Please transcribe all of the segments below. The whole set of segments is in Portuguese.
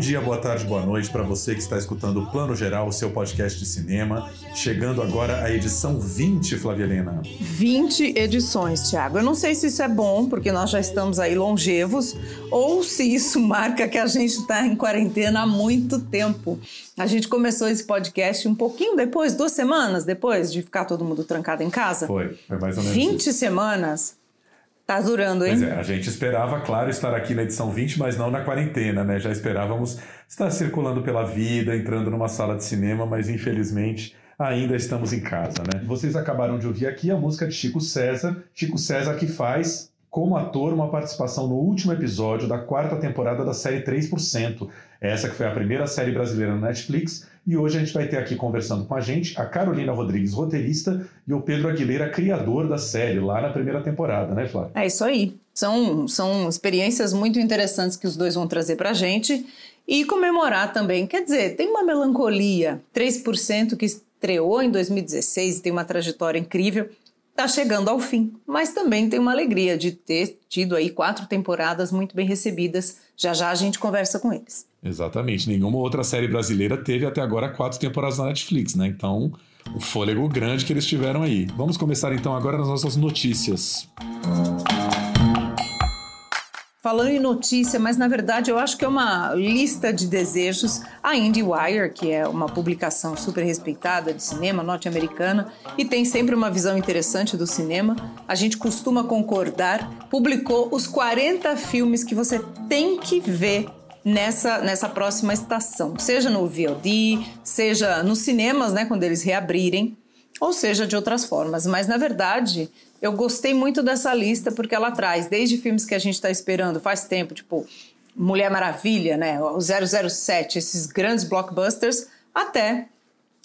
Dia, boa tarde, boa noite para você que está escutando o Plano Geral, o seu podcast de cinema. Chegando agora a edição 20, Flávia Helena. 20 edições, Tiago. Eu não sei se isso é bom, porque nós já estamos aí longevos, ou se isso marca que a gente está em quarentena há muito tempo. A gente começou esse podcast um pouquinho depois, duas semanas depois de ficar todo mundo trancado em casa. Foi, foi mais ou menos 20 isso. semanas. Tá durando, hein? Pois é, a gente esperava, claro, estar aqui na edição 20, mas não na quarentena, né? Já esperávamos estar circulando pela vida, entrando numa sala de cinema, mas infelizmente ainda estamos em casa, né? Vocês acabaram de ouvir aqui a música de Chico César. Chico César que faz como ator uma participação no último episódio da quarta temporada da série 3%. Essa que foi a primeira série brasileira no Netflix. E hoje a gente vai ter aqui conversando com a gente a Carolina Rodrigues, roteirista, e o Pedro Aguilera, criador da série, lá na primeira temporada, né, Flávia? É isso aí. São, são experiências muito interessantes que os dois vão trazer pra gente. E comemorar também. Quer dizer, tem uma melancolia. 3% que estreou em 2016 e tem uma trajetória incrível está chegando ao fim, mas também tem uma alegria de ter tido aí quatro temporadas muito bem recebidas. Já já a gente conversa com eles. Exatamente. Nenhuma outra série brasileira teve até agora quatro temporadas na Netflix, né? Então, o fôlego grande que eles tiveram aí. Vamos começar então agora nas nossas notícias. Falando em notícia, mas na verdade eu acho que é uma lista de desejos. A IndieWire, que é uma publicação super respeitada de cinema norte-americana e tem sempre uma visão interessante do cinema, a gente costuma concordar, publicou os 40 filmes que você tem que ver nessa, nessa próxima estação, seja no VOD, seja nos cinemas, né, quando eles reabrirem, ou seja de outras formas. Mas na verdade, eu gostei muito dessa lista porque ela traz desde filmes que a gente está esperando faz tempo, tipo Mulher Maravilha, né, o 007, esses grandes blockbusters, até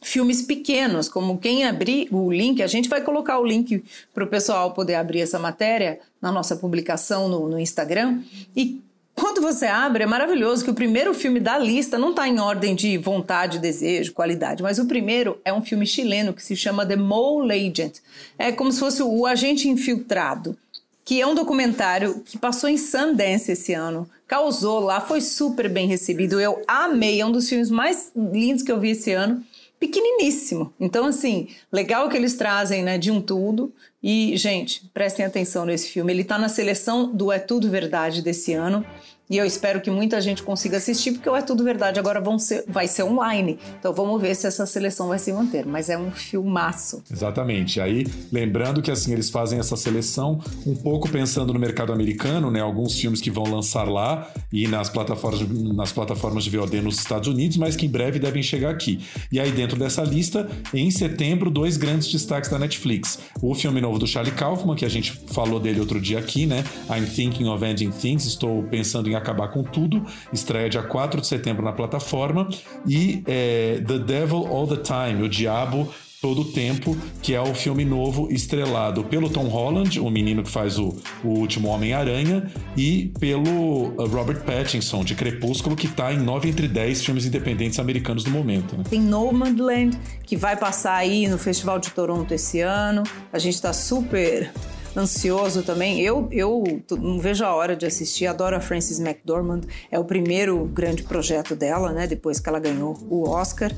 filmes pequenos, como quem abrir o link, a gente vai colocar o link para o pessoal poder abrir essa matéria na nossa publicação no, no Instagram. E quando você abre, é maravilhoso que o primeiro filme da lista não está em ordem de vontade, desejo, qualidade, mas o primeiro é um filme chileno que se chama The Mole Agent. É como se fosse o agente infiltrado, que é um documentário que passou em Sundance esse ano. Causou lá, foi super bem recebido. Eu amei, é um dos filmes mais lindos que eu vi esse ano pequeniníssimo. Então, assim, legal que eles trazem, né, de um tudo. E, gente, prestem atenção nesse filme. Ele está na seleção do É Tudo Verdade desse ano. E eu espero que muita gente consiga assistir, porque É Tudo Verdade agora ser, vai ser online. Então vamos ver se essa seleção vai se manter. Mas é um filmaço. Exatamente. Aí, lembrando que assim, eles fazem essa seleção um pouco pensando no mercado americano, né? Alguns filmes que vão lançar lá e nas plataformas, nas plataformas de VOD nos Estados Unidos, mas que em breve devem chegar aqui. E aí, dentro dessa lista, em setembro, dois grandes destaques da Netflix. O filme novo do Charlie Kaufman, que a gente falou dele outro dia aqui, né? I'm Thinking of Ending Things, estou pensando em acabar com tudo. Estreia dia 4 de setembro na plataforma. E é, The Devil All the Time, O Diabo Todo o Tempo, que é o filme novo estrelado pelo Tom Holland, o menino que faz o, o último Homem-Aranha, e pelo uh, Robert Pattinson, de Crepúsculo, que está em 9 entre 10 filmes independentes americanos no momento. Né? Tem Nomadland, que vai passar aí no Festival de Toronto esse ano. A gente está super ansioso também. Eu, eu não vejo a hora de assistir. Adoro a Frances McDormand. É o primeiro grande projeto dela, né? Depois que ela ganhou o Oscar.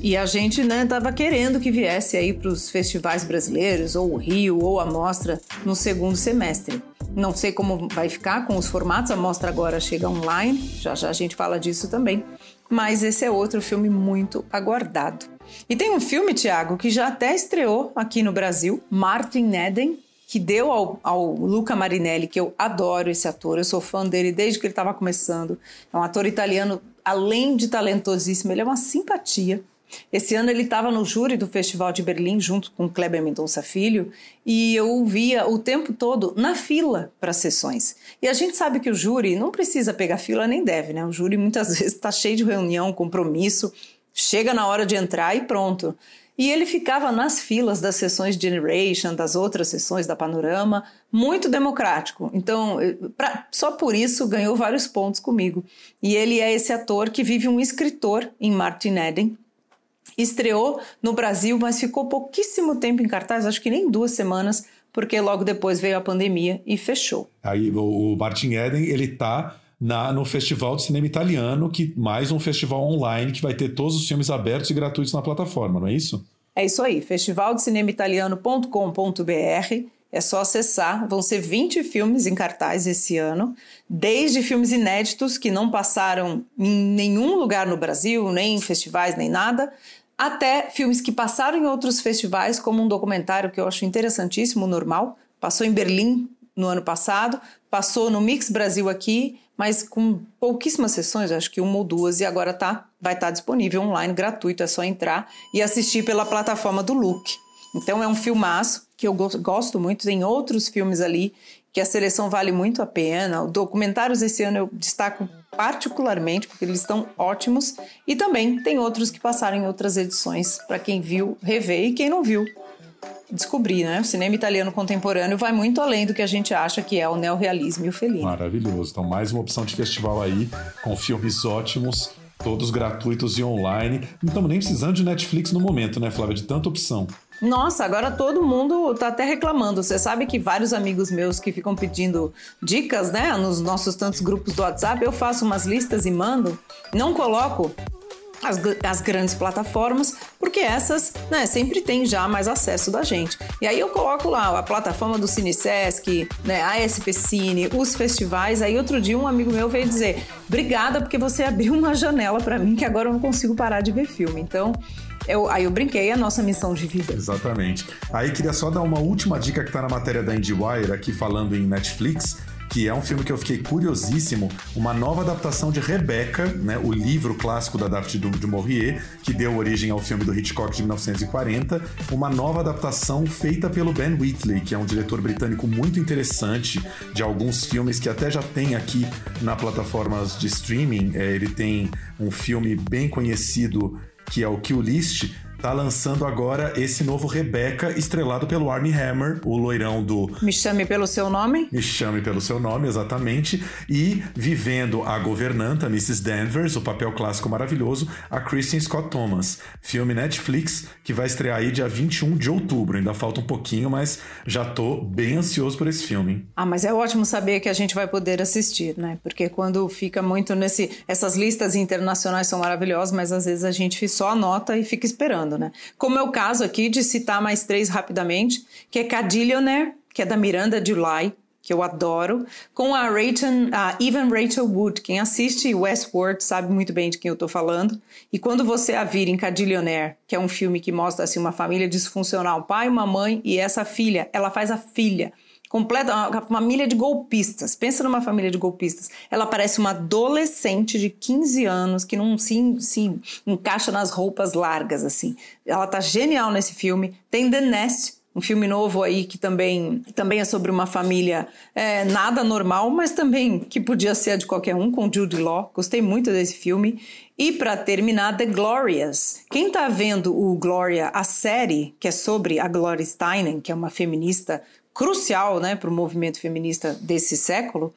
E a gente, né, tava querendo que viesse aí para os festivais brasileiros, ou o Rio, ou a Mostra, no segundo semestre. Não sei como vai ficar com os formatos, a mostra agora chega online, já já a gente fala disso também. Mas esse é outro filme muito aguardado. E tem um filme, Tiago, que já até estreou aqui no Brasil, Martin Eden, que deu ao, ao, Luca Marinelli, que eu adoro esse ator, eu sou fã dele desde que ele estava começando. É um ator italiano, além de talentosíssimo, ele é uma simpatia. Esse ano ele estava no júri do Festival de Berlim, junto com Kleber Mendonça Filho, e eu via o tempo todo na fila para as sessões. E a gente sabe que o júri não precisa pegar fila, nem deve, né? O júri muitas vezes está cheio de reunião, compromisso, chega na hora de entrar e pronto. E ele ficava nas filas das sessões Generation, das outras sessões da Panorama, muito democrático. Então, pra, só por isso ganhou vários pontos comigo. E ele é esse ator que vive um escritor em Martin Eden. Estreou no Brasil, mas ficou pouquíssimo tempo em cartaz, acho que nem duas semanas, porque logo depois veio a pandemia e fechou. Aí o Martin Eden, ele tá na, no Festival de Cinema Italiano, que mais um festival online que vai ter todos os filmes abertos e gratuitos na plataforma, não é isso? É isso aí, festivaldecinemaitaliano.com.br. É só acessar. Vão ser 20 filmes em cartaz esse ano, desde filmes inéditos que não passaram em nenhum lugar no Brasil, nem em festivais, nem nada, até filmes que passaram em outros festivais, como um documentário que eu acho interessantíssimo, Normal. Passou em Berlim no ano passado, passou no Mix Brasil aqui, mas com pouquíssimas sessões, acho que uma ou duas, e agora tá, vai estar tá disponível online, gratuito, é só entrar e assistir pela plataforma do Look. Então é um filmaço que eu gosto muito, tem outros filmes ali que a seleção vale muito a pena. Documentários esse ano eu destaco particularmente porque eles estão ótimos e também tem outros que passaram em outras edições para quem viu rever e quem não viu descobrir, né? O cinema italiano contemporâneo vai muito além do que a gente acha que é o neorrealismo e o felino. Maravilhoso. Então, mais uma opção de festival aí, com filmes ótimos, todos gratuitos e online. Não estamos nem precisando de Netflix no momento, né, Flávia? De tanta opção. Nossa, agora todo mundo tá até reclamando. Você sabe que vários amigos meus que ficam pedindo dicas, né, nos nossos tantos grupos do WhatsApp, eu faço umas listas e mando. Não coloco as, as, grandes plataformas, porque essas né, sempre tem já mais acesso da gente. E aí eu coloco lá a plataforma do CineSesc, né, a SP Cine, os festivais. Aí outro dia um amigo meu veio dizer: Obrigada, porque você abriu uma janela para mim que agora eu não consigo parar de ver filme. Então. Eu, aí eu brinquei é a nossa missão de vida. Exatamente. Aí queria só dar uma última dica que está na matéria da IndieWire, aqui falando em Netflix que é um filme que eu fiquei curiosíssimo, uma nova adaptação de Rebecca, né, o livro clássico da Daphne du, du Maurier, que deu origem ao filme do Hitchcock de 1940, uma nova adaptação feita pelo Ben Wheatley, que é um diretor britânico muito interessante de alguns filmes que até já tem aqui na plataformas de streaming. É, ele tem um filme bem conhecido que é o Kill List, tá lançando agora esse novo Rebecca, estrelado pelo Armie Hammer, o loirão do Me Chame Pelo Seu Nome? Me Chame Pelo Seu Nome, exatamente. E vivendo a governanta, Mrs. Danvers, o papel clássico maravilhoso, a Kristen Scott Thomas. Filme Netflix que vai estrear aí dia 21 de outubro. Ainda falta um pouquinho, mas já tô bem ansioso por esse filme. Ah, mas é ótimo saber que a gente vai poder assistir, né? Porque quando fica muito nesse. Essas listas internacionais são maravilhosas, mas às vezes a gente só anota e fica esperando né? Como é o caso aqui de citar mais três rapidamente, que é Cadillionaire, que é da Miranda July, que eu adoro, com a, Rachel, a Even Rachel Wood. Quem assiste Westworld sabe muito bem de quem eu estou falando. E quando você a vira em Cadillionaire, que é um filme que mostra assim, uma família disfuncional, um pai, uma mãe e essa filha, ela faz a filha completa, uma família de golpistas. Pensa numa família de golpistas. Ela parece uma adolescente de 15 anos que não se, se encaixa nas roupas largas, assim. Ela tá genial nesse filme. Tem The Nest, um filme novo aí que também, também é sobre uma família é, nada normal, mas também que podia ser de qualquer um, com Jude Law. Gostei muito desse filme. E para terminar, The Glorious. Quem tá vendo o Gloria, a série, que é sobre a Gloria Steinem, que é uma feminista crucial né, para o movimento feminista desse século,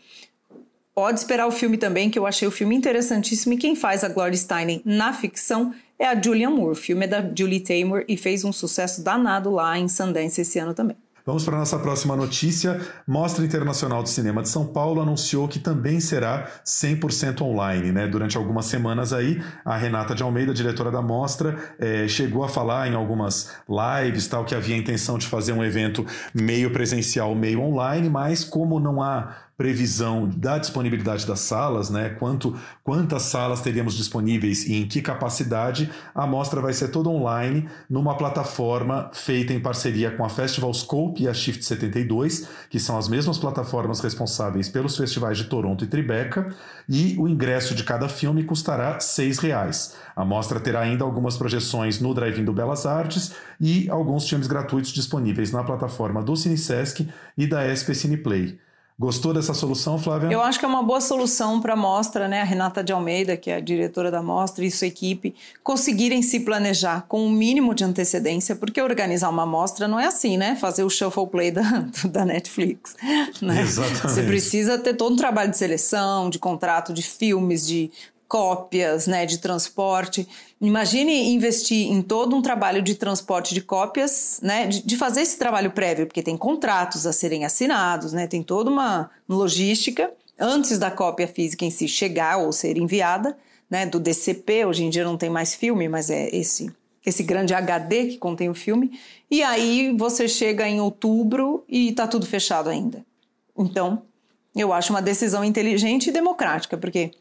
pode esperar o filme também, que eu achei o filme interessantíssimo. E quem faz a Gloria Steinem na ficção é a Julianne Moore. O filme é da Julie Taymor e fez um sucesso danado lá em Sundance esse ano também. Vamos para a nossa próxima notícia. Mostra Internacional de Cinema de São Paulo anunciou que também será 100% online. Né? Durante algumas semanas aí, a Renata de Almeida, diretora da mostra, é, chegou a falar em algumas lives tal que havia a intenção de fazer um evento meio presencial, meio online, mas como não há previsão da disponibilidade das salas, né? Quanto, quantas salas teríamos disponíveis e em que capacidade, a mostra vai ser toda online numa plataforma feita em parceria com a Festival Scope e a Shift 72, que são as mesmas plataformas responsáveis pelos festivais de Toronto e Tribeca, e o ingresso de cada filme custará R$ reais. A mostra terá ainda algumas projeções no Drive-In do Belas Artes e alguns filmes gratuitos disponíveis na plataforma do CineSesc e da SP Cineplay. Gostou dessa solução, Flávia? Eu acho que é uma boa solução para a mostra, né? A Renata de Almeida, que é a diretora da mostra, e sua equipe conseguirem se planejar com o um mínimo de antecedência, porque organizar uma mostra não é assim, né? Fazer o shuffle play da, da Netflix. Né? Exatamente. Você precisa ter todo um trabalho de seleção, de contrato de filmes, de cópias, né, de transporte. Imagine investir em todo um trabalho de transporte de cópias, né, de, de, fazer esse trabalho prévio, porque tem contratos a serem assinados, né, tem toda uma logística antes da cópia física em si chegar ou ser enviada, né, do DCP. Hoje em dia não tem mais filme, mas é esse esse grande HD que contém o filme. E aí você chega em outubro e está tudo fechado ainda. Então, eu acho uma decisão inteligente e democrática, porque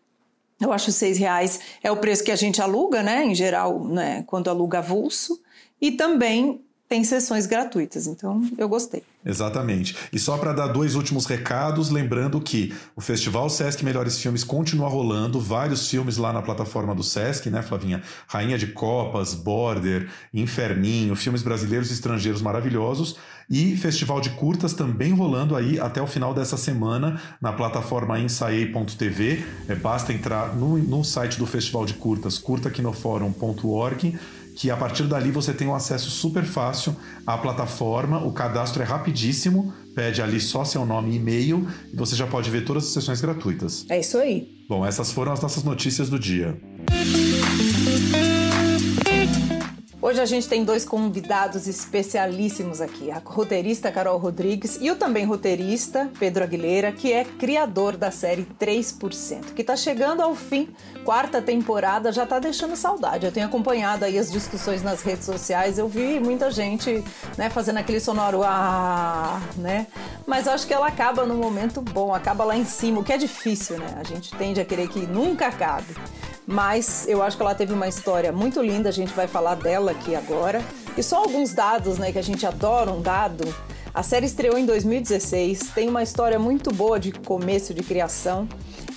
eu acho seis reais é o preço que a gente aluga, né? Em geral, né? Quando aluga avulso. E também tem sessões gratuitas. Então, eu gostei. Exatamente. E só para dar dois últimos recados, lembrando que o Festival Sesc Melhores Filmes continua rolando, vários filmes lá na plataforma do Sesc, né, Flavinha? Rainha de Copas, Border, Inferninho, filmes brasileiros e estrangeiros maravilhosos. E Festival de Curtas também rolando aí até o final dessa semana na plataforma ensaiei.tv. É, basta entrar no, no site do Festival de Curtas, curtaquinoforum.org que a partir dali você tem um acesso super fácil à plataforma, o cadastro é rapidíssimo, pede ali só seu nome e e-mail e você já pode ver todas as sessões gratuitas. É isso aí. Bom, essas foram as nossas notícias do dia. Hoje a gente tem dois convidados especialíssimos aqui: a roteirista Carol Rodrigues e o também roteirista Pedro Aguilera, que é criador da série 3%, que está chegando ao fim, quarta temporada, já está deixando saudade. Eu tenho acompanhado aí as discussões nas redes sociais, eu vi muita gente né, fazendo aquele sonoro ah, né? Mas acho que ela acaba num momento bom, acaba lá em cima, o que é difícil, né? A gente tende a querer que nunca acabe mas eu acho que ela teve uma história muito linda, a gente vai falar dela aqui agora. E só alguns dados, né, que a gente adora um dado. A série estreou em 2016, tem uma história muito boa de começo de criação.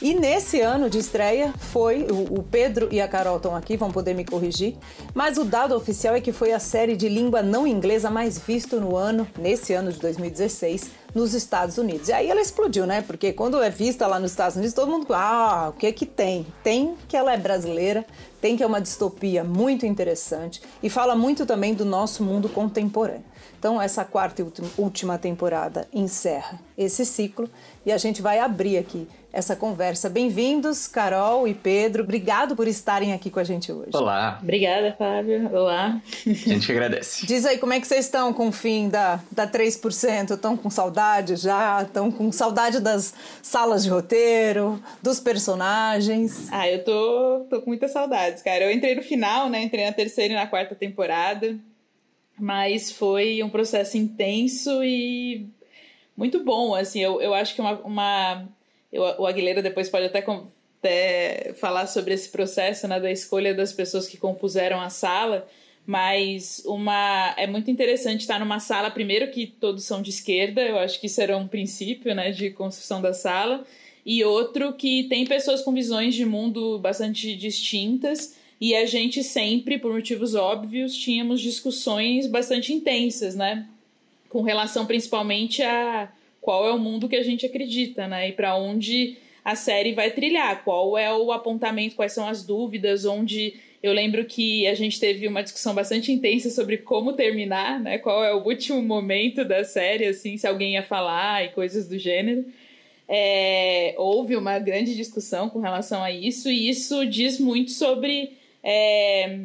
E nesse ano de estreia foi o, Pedro e a Carol estão aqui, vão poder me corrigir. Mas o dado oficial é que foi a série de língua não inglesa mais vista no ano, nesse ano de 2016, nos Estados Unidos. E aí ela explodiu, né? Porque quando é vista lá nos Estados Unidos, todo mundo, ah, o que que tem? Tem que ela é brasileira, tem que é uma distopia muito interessante e fala muito também do nosso mundo contemporâneo. Então, essa quarta e última temporada encerra esse ciclo e a gente vai abrir aqui essa conversa. Bem-vindos, Carol e Pedro. Obrigado por estarem aqui com a gente hoje. Olá. Obrigada, Fábio. Olá. A gente agradece. Diz aí, como é que vocês estão com o fim da, da 3%? Estão com saudade já? Estão com saudade das salas de roteiro, dos personagens? Ah, eu tô, tô com muitas saudades, cara. Eu entrei no final, né? Entrei na terceira e na quarta temporada mas foi um processo intenso e muito bom, assim, eu, eu acho que uma, uma eu, o Aguilera depois pode até, até falar sobre esse processo, né, da escolha das pessoas que compuseram a sala, mas uma é muito interessante estar numa sala, primeiro que todos são de esquerda, eu acho que isso era um princípio, né, de construção da sala, e outro que tem pessoas com visões de mundo bastante distintas, e a gente sempre, por motivos óbvios, tínhamos discussões bastante intensas, né? Com relação principalmente a qual é o mundo que a gente acredita, né? E para onde a série vai trilhar, qual é o apontamento, quais são as dúvidas, onde eu lembro que a gente teve uma discussão bastante intensa sobre como terminar, né? Qual é o último momento da série, assim, se alguém ia falar e coisas do gênero. É, houve uma grande discussão com relação a isso, e isso diz muito sobre é,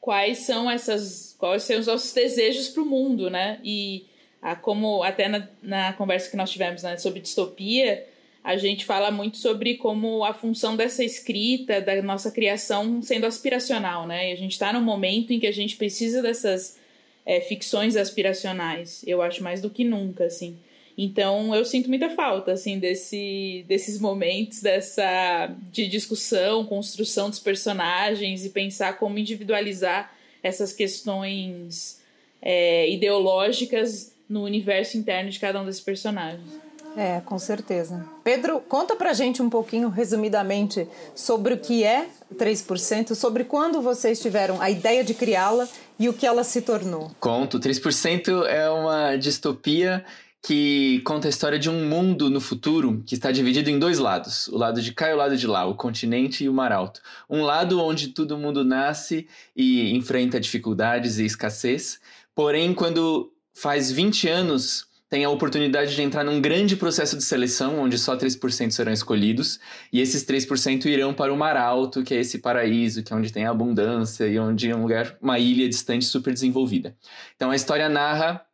quais são essas, quais são os nossos desejos para o mundo, né? E a, como até na, na conversa que nós tivemos né, sobre distopia, a gente fala muito sobre como a função dessa escrita, da nossa criação sendo aspiracional, né? E a gente está num momento em que a gente precisa dessas é, ficções aspiracionais, eu acho mais do que nunca, assim. Então eu sinto muita falta assim desse, desses momentos dessa de discussão, construção dos personagens e pensar como individualizar essas questões é, ideológicas no universo interno de cada um desses personagens. É, com certeza. Pedro, conta pra gente um pouquinho, resumidamente, sobre o que é 3%, sobre quando vocês tiveram a ideia de criá-la e o que ela se tornou. Conto, 3% é uma distopia que conta a história de um mundo no futuro que está dividido em dois lados: o lado de cá e o lado de lá, o continente e o mar alto. Um lado onde todo mundo nasce e enfrenta dificuldades e escassez, porém, quando faz 20 anos tem a oportunidade de entrar num grande processo de seleção, onde só 3% serão escolhidos, e esses 3% irão para o Mar Alto, que é esse paraíso, que é onde tem abundância e onde é um lugar, uma ilha distante super desenvolvida. Então a história narra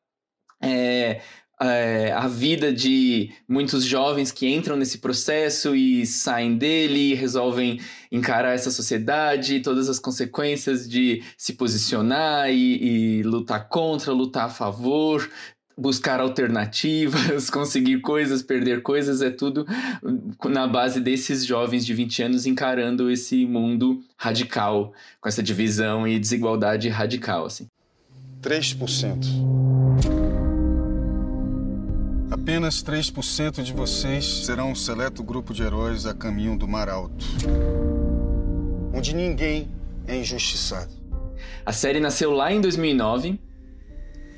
é, é, a vida de muitos jovens que entram nesse processo e saem dele, resolvem encarar essa sociedade, todas as consequências de se posicionar e, e lutar contra, lutar a favor, buscar alternativas, conseguir coisas, perder coisas, é tudo na base desses jovens de 20 anos encarando esse mundo radical, com essa divisão e desigualdade radical, assim. 3%. Apenas 3% de vocês serão um seleto grupo de heróis a caminho do Mar Alto, onde ninguém é injustiçado. A série nasceu lá em 2009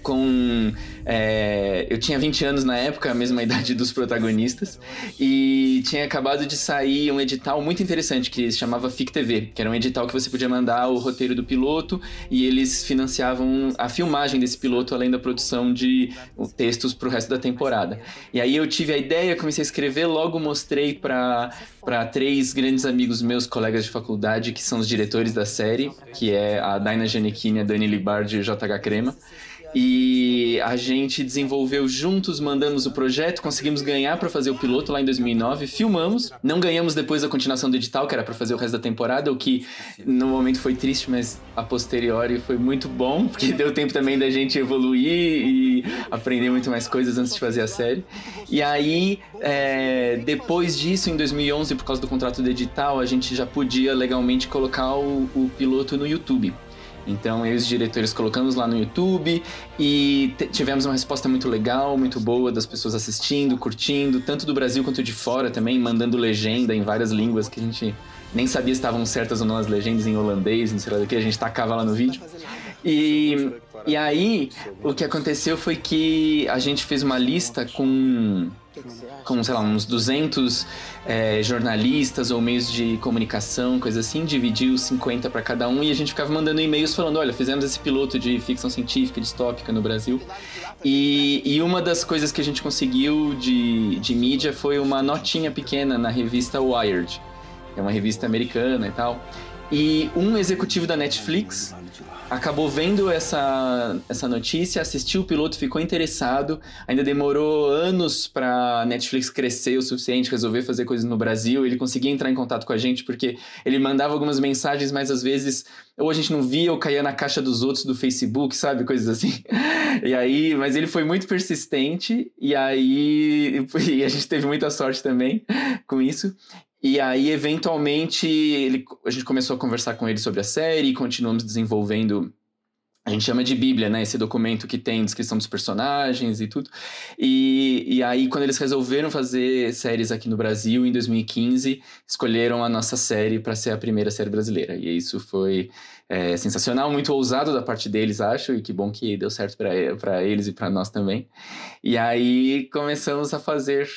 com. É, eu tinha 20 anos na época, a mesma idade dos protagonistas, e tinha acabado de sair um edital muito interessante que se chamava FIC TV, que era um edital que você podia mandar o roteiro do piloto e eles financiavam a filmagem desse piloto, além da produção de textos para o resto da temporada. E aí eu tive a ideia, comecei a escrever, logo mostrei para três grandes amigos meus, colegas de faculdade, que são os diretores da série, que é a Daina Janequini, a Dani Libardi e o JH Crema. E a gente desenvolveu juntos, mandamos o projeto, conseguimos ganhar para fazer o piloto lá em 2009, filmamos, não ganhamos depois a continuação do edital, que era para fazer o resto da temporada, o que no momento foi triste, mas a posteriori foi muito bom, porque deu tempo também da gente evoluir e aprender muito mais coisas antes de fazer a série. E aí, é, depois disso, em 2011, por causa do contrato do edital, a gente já podia legalmente colocar o, o piloto no YouTube. Então, eu e os diretores colocamos lá no YouTube e tivemos uma resposta muito legal, muito boa das pessoas assistindo, curtindo, tanto do Brasil quanto de fora também, mandando legenda em várias línguas que a gente nem sabia se estavam certas ou não as legendas em holandês, não sei lá do que, a gente tacava lá no vídeo. E, e aí, o que aconteceu foi que a gente fez uma lista com com, sei lá, uns 200 é, jornalistas ou meios de comunicação, coisa assim, dividiu 50 para cada um e a gente ficava mandando e-mails falando: olha, fizemos esse piloto de ficção científica distópica no Brasil. E, e uma das coisas que a gente conseguiu de, de mídia foi uma notinha pequena na revista Wired, que é uma revista americana e tal. E um executivo da Netflix acabou vendo essa, essa notícia, assistiu o piloto, ficou interessado. Ainda demorou anos para Netflix crescer o suficiente, resolver fazer coisas no Brasil. Ele conseguia entrar em contato com a gente porque ele mandava algumas mensagens, mas às vezes ou a gente não via ou caía na caixa dos outros do Facebook, sabe? Coisas assim. E aí, mas ele foi muito persistente e aí e a gente teve muita sorte também com isso. E aí, eventualmente, ele, a gente começou a conversar com ele sobre a série e continuamos desenvolvendo. A gente chama de Bíblia, né? Esse documento que tem descrição dos personagens e tudo. E, e aí, quando eles resolveram fazer séries aqui no Brasil, em 2015, escolheram a nossa série para ser a primeira série brasileira. E isso foi é, sensacional, muito ousado da parte deles, acho, e que bom que deu certo para eles e para nós também. E aí começamos a fazer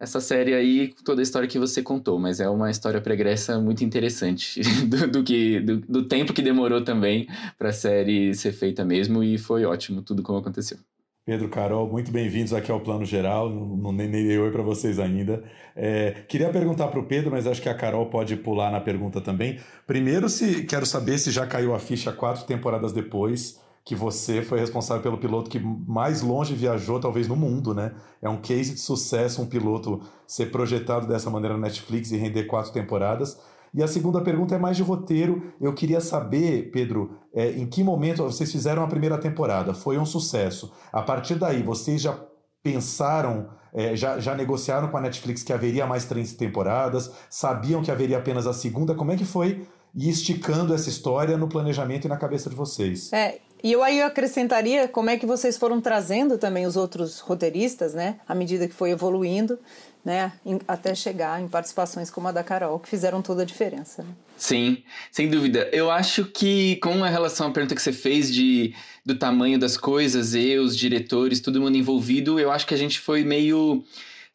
essa série aí, toda a história que você contou, mas é uma história pregressa muito interessante do, do que do, do, tempo que demorou também para a série ser feita mesmo e foi ótimo tudo como aconteceu. Pedro, Carol, muito bem-vindos aqui ao Plano Geral. Não, não nem dei oi para vocês ainda. É, queria perguntar para o Pedro, mas acho que a Carol pode pular na pergunta também. Primeiro, se quero saber se já caiu a ficha quatro temporadas depois que você foi responsável pelo piloto que mais longe viajou, talvez, no mundo, né? É um case de sucesso um piloto ser projetado dessa maneira na Netflix e render quatro temporadas. E a segunda pergunta é mais de roteiro. Eu queria saber, Pedro, é, em que momento vocês fizeram a primeira temporada? Foi um sucesso. A partir daí, vocês já pensaram, é, já, já negociaram com a Netflix que haveria mais três temporadas? Sabiam que haveria apenas a segunda? Como é que foi ir esticando essa história no planejamento e na cabeça de vocês? É, e eu aí acrescentaria como é que vocês foram trazendo também os outros roteiristas, né, à medida que foi evoluindo. né? Até chegar em participações como a da Carol, que fizeram toda a diferença. Né? Sim, sem dúvida. Eu acho que, com a relação à pergunta que você fez de, do tamanho das coisas, eu, os diretores, todo mundo envolvido, eu acho que a gente foi meio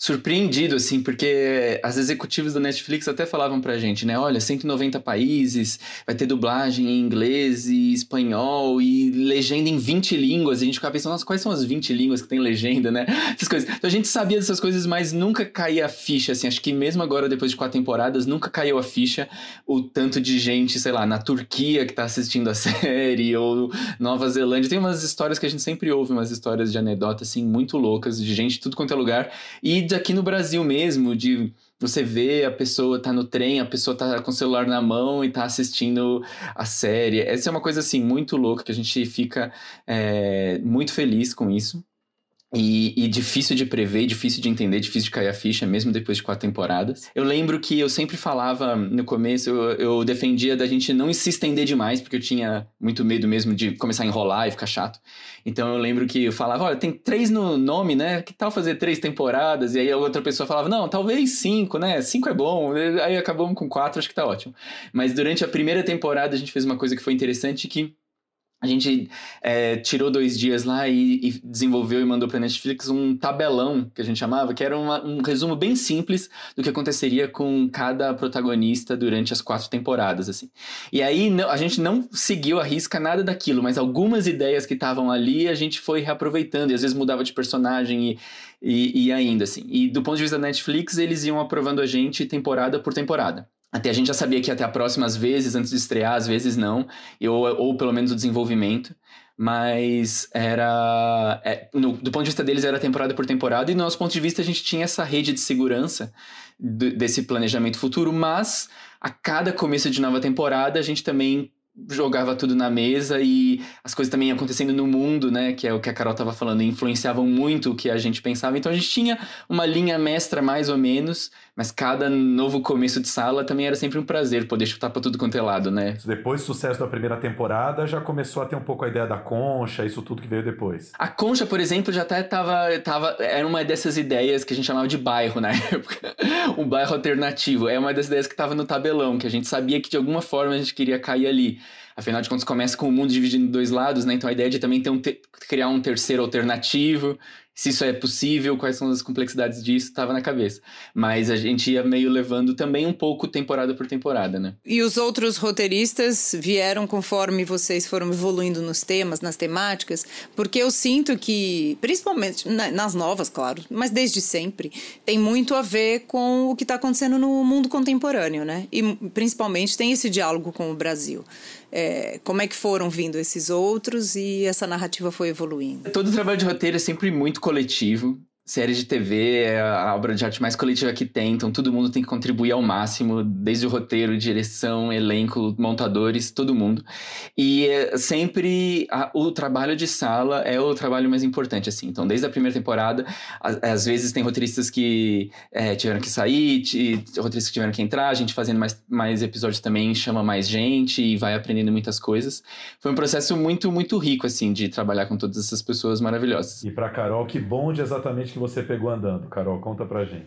surpreendido, assim, porque as executivas da Netflix até falavam pra gente, né? Olha, 190 países, vai ter dublagem em inglês e espanhol e legenda em 20 línguas. E a gente ficava pensando, nossa, quais são as 20 línguas que tem legenda, né? Essas coisas. Então a gente sabia dessas coisas, mas nunca caía a ficha, assim. Acho que mesmo agora, depois de quatro temporadas, nunca caiu a ficha o tanto de gente, sei lá, na Turquia que tá assistindo a série, ou Nova Zelândia. Tem umas histórias que a gente sempre ouve, umas histórias de anedota, assim, muito loucas, de gente de tudo quanto é lugar. E aqui no Brasil mesmo, de você vê a pessoa tá no trem, a pessoa tá com o celular na mão e tá assistindo a série. Essa é uma coisa assim muito louca que a gente fica é, muito feliz com isso. E, e, difícil de prever, difícil de entender, difícil de cair a ficha, mesmo depois de quatro temporadas. Eu lembro que eu sempre falava no começo, eu, eu, defendia da gente não se estender demais, porque eu tinha muito medo mesmo de começar a enrolar e ficar chato. Então eu lembro que eu falava, olha, tem três no nome, né? Que tal fazer três temporadas? E aí a outra pessoa falava, não, talvez cinco, né? Cinco é bom. Aí acabamos com quatro, acho que tá ótimo. Mas durante a primeira temporada a gente fez uma coisa que foi interessante que a gente é, tirou dois dias lá e, e desenvolveu e mandou para Netflix um tabelão que a gente chamava, que era uma, um resumo bem simples do que aconteceria com cada protagonista durante as quatro temporadas, assim. E aí a gente não seguiu a risca nada daquilo, mas algumas ideias que estavam ali a gente foi reaproveitando e às vezes mudava de personagem e, e, e ainda assim. E do ponto de vista da Netflix, eles iam aprovando a gente temporada por temporada. Até a gente já sabia que ter a próxima às vezes, antes de estrear, às vezes não, ou, ou pelo menos o desenvolvimento. Mas era. É, no, do ponto de vista deles, era temporada por temporada, e do nosso ponto de vista, a gente tinha essa rede de segurança do, desse planejamento futuro, mas a cada começo de nova temporada, a gente também jogava tudo na mesa e as coisas também acontecendo no mundo, né, que é o que a Carol estava falando, influenciavam muito o que a gente pensava. Então a gente tinha uma linha mestra mais ou menos, mas cada novo começo de sala também era sempre um prazer poder chutar para tudo quanto é lado, né? Depois do sucesso da primeira temporada, já começou a ter um pouco a ideia da concha, isso tudo que veio depois. A concha, por exemplo, já até tava, tava era uma dessas ideias que a gente chamava de bairro na época. um bairro alternativo. É uma das ideias que estava no tabelão, que a gente sabia que de alguma forma a gente queria cair ali. Afinal de contas, começa com o mundo dividido em dois lados, né? Então a ideia de também ter um te criar um terceiro alternativo se isso é possível, quais são as complexidades disso, estava na cabeça. Mas a gente ia meio levando também um pouco temporada por temporada, né? E os outros roteiristas vieram conforme vocês foram evoluindo nos temas, nas temáticas, porque eu sinto que, principalmente nas novas, claro, mas desde sempre, tem muito a ver com o que está acontecendo no mundo contemporâneo, né? E principalmente tem esse diálogo com o Brasil. É, como é que foram vindo esses outros e essa narrativa foi evoluindo? Todo trabalho de roteiro é sempre muito coletivo série de TV é a obra de arte mais coletiva que tem, então todo mundo tem que contribuir ao máximo, desde o roteiro, direção, elenco, montadores, todo mundo. E é sempre a, o trabalho de sala é o trabalho mais importante, assim. Então, desde a primeira temporada, às vezes tem roteiristas que é, tiveram que sair, roteiristas que tiveram que entrar, a gente fazendo mais, mais episódios também chama mais gente e vai aprendendo muitas coisas. Foi um processo muito, muito rico, assim, de trabalhar com todas essas pessoas maravilhosas. E para Carol, que bom de exatamente que você pegou andando, Carol? Conta pra gente.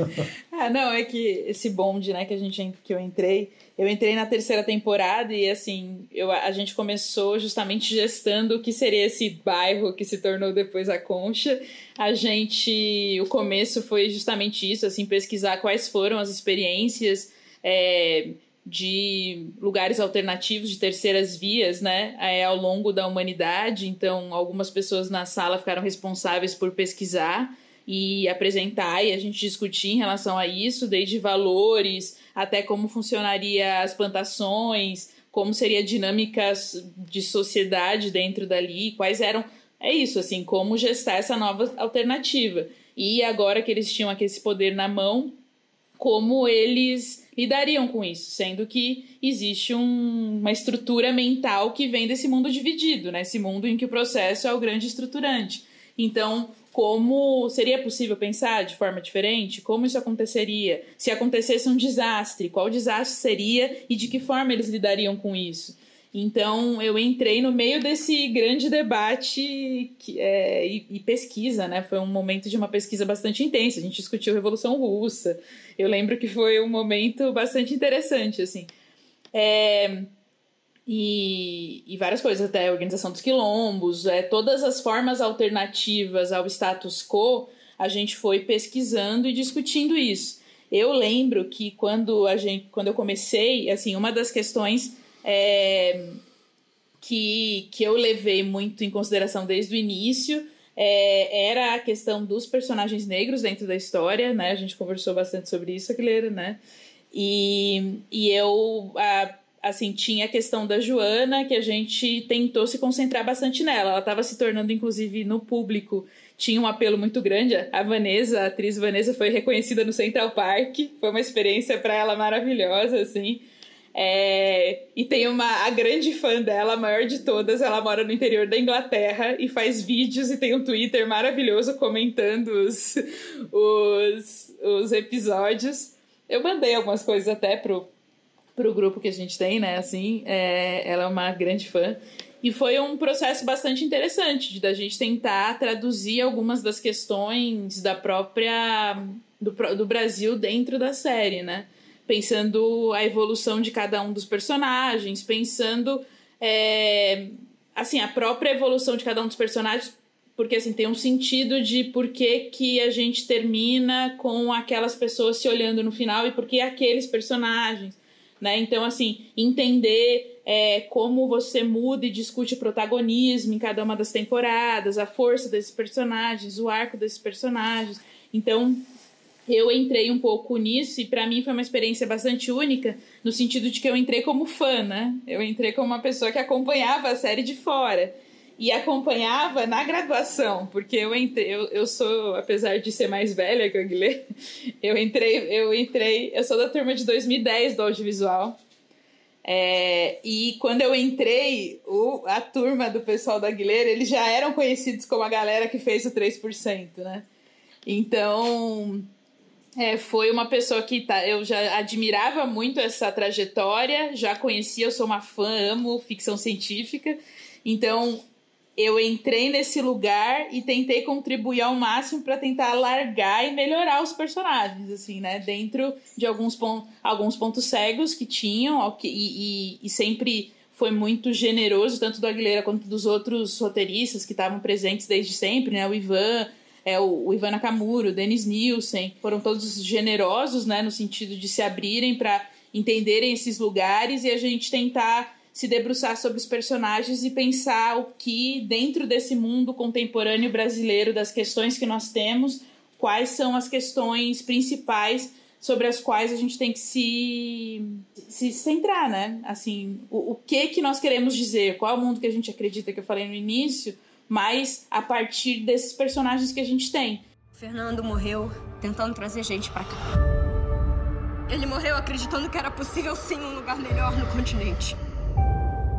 ah, não, é que esse bonde, né, que a gente que eu entrei, eu entrei na terceira temporada e assim, eu, a gente começou justamente gestando o que seria esse bairro que se tornou depois a Concha. A gente, o começo foi justamente isso, assim, pesquisar quais foram as experiências é, de lugares alternativos, de terceiras vias, né, é, ao longo da humanidade. Então, algumas pessoas na sala ficaram responsáveis por pesquisar e apresentar e a gente discutir em relação a isso, desde valores até como funcionaria as plantações, como seria dinâmicas de sociedade dentro dali, quais eram é isso, assim, como gestar essa nova alternativa. E agora que eles tinham aqui esse poder na mão, como eles lidariam com isso, sendo que existe um, uma estrutura mental que vem desse mundo dividido, né? Esse mundo em que o processo é o grande estruturante. Então, como seria possível pensar de forma diferente? Como isso aconteceria? Se acontecesse um desastre, qual desastre seria e de que forma eles lidariam com isso? Então eu entrei no meio desse grande debate que, é, e, e, pesquisa, né? Foi um momento de uma pesquisa bastante intensa. A gente discutiu a Revolução Russa. Eu lembro que foi um momento bastante interessante, assim. É, e, e, várias coisas, até a organização dos quilombos, é, todas as formas alternativas ao status quo, a gente foi pesquisando e discutindo isso. Eu lembro que quando a gente, quando eu comecei, assim, uma das questões é, que, que eu levei muito em consideração desde o início é, era a questão dos personagens negros dentro da história, né? A gente conversou bastante sobre isso, Aguilera, né? E, e eu, a, assim, tinha a questão da Joana, que a gente tentou se concentrar bastante nela. Ela estava se tornando, inclusive, no público, tinha um apelo muito grande. A Vanessa, a atriz Vanessa, foi reconhecida no Central Park. Foi uma experiência para ela maravilhosa, assim. É, e tem uma a grande fã dela, a maior de todas, ela mora no interior da Inglaterra e faz vídeos e tem um Twitter maravilhoso comentando os, os, os episódios. Eu mandei algumas coisas até pro, pro grupo que a gente tem, né? Assim, é, ela é uma grande fã. E foi um processo bastante interessante da gente tentar traduzir algumas das questões da própria do, do Brasil dentro da série, né? Pensando a evolução de cada um dos personagens, pensando é, assim a própria evolução de cada um dos personagens, porque assim tem um sentido de por que, que a gente termina com aquelas pessoas se olhando no final e por que aqueles personagens, né? Então assim entender é, como você muda e discute o protagonismo em cada uma das temporadas, a força desses personagens, o arco desses personagens. Então, eu entrei um pouco nisso e para mim foi uma experiência bastante única no sentido de que eu entrei como fã, né? Eu entrei como uma pessoa que acompanhava a série de fora e acompanhava na graduação, porque eu entrei, eu, eu sou, apesar de ser mais velha que o Guilherme, eu entrei, eu entrei, eu sou da turma de 2010 do audiovisual. É, e quando eu entrei, o, a turma do pessoal da Aguilera, eles já eram conhecidos como a galera que fez o 3%, né? Então, é, foi uma pessoa que tá, eu já admirava muito essa trajetória, já conhecia, eu sou uma fã, amo ficção científica. Então, eu entrei nesse lugar e tentei contribuir ao máximo para tentar alargar e melhorar os personagens, assim, né? Dentro de alguns, pon alguns pontos cegos que tinham e, e, e sempre foi muito generoso, tanto do Aguilera quanto dos outros roteiristas que estavam presentes desde sempre, né? O Ivan, é, o, o Ivan Nakamura, o Dennis Nielsen, foram todos generosos, né, no sentido de se abrirem para entenderem esses lugares e a gente tentar se debruçar sobre os personagens e pensar o que, dentro desse mundo contemporâneo brasileiro, das questões que nós temos, quais são as questões principais sobre as quais a gente tem que se, se centrar, né? Assim, o, o que que nós queremos dizer, qual é o mundo que a gente acredita que eu falei no início, mas a partir desses personagens que a gente tem. Fernando morreu tentando trazer gente para cá. Ele morreu acreditando que era possível sim um lugar melhor no continente.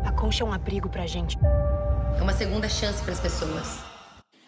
A concha é um abrigo pra gente. É uma segunda chance para as pessoas.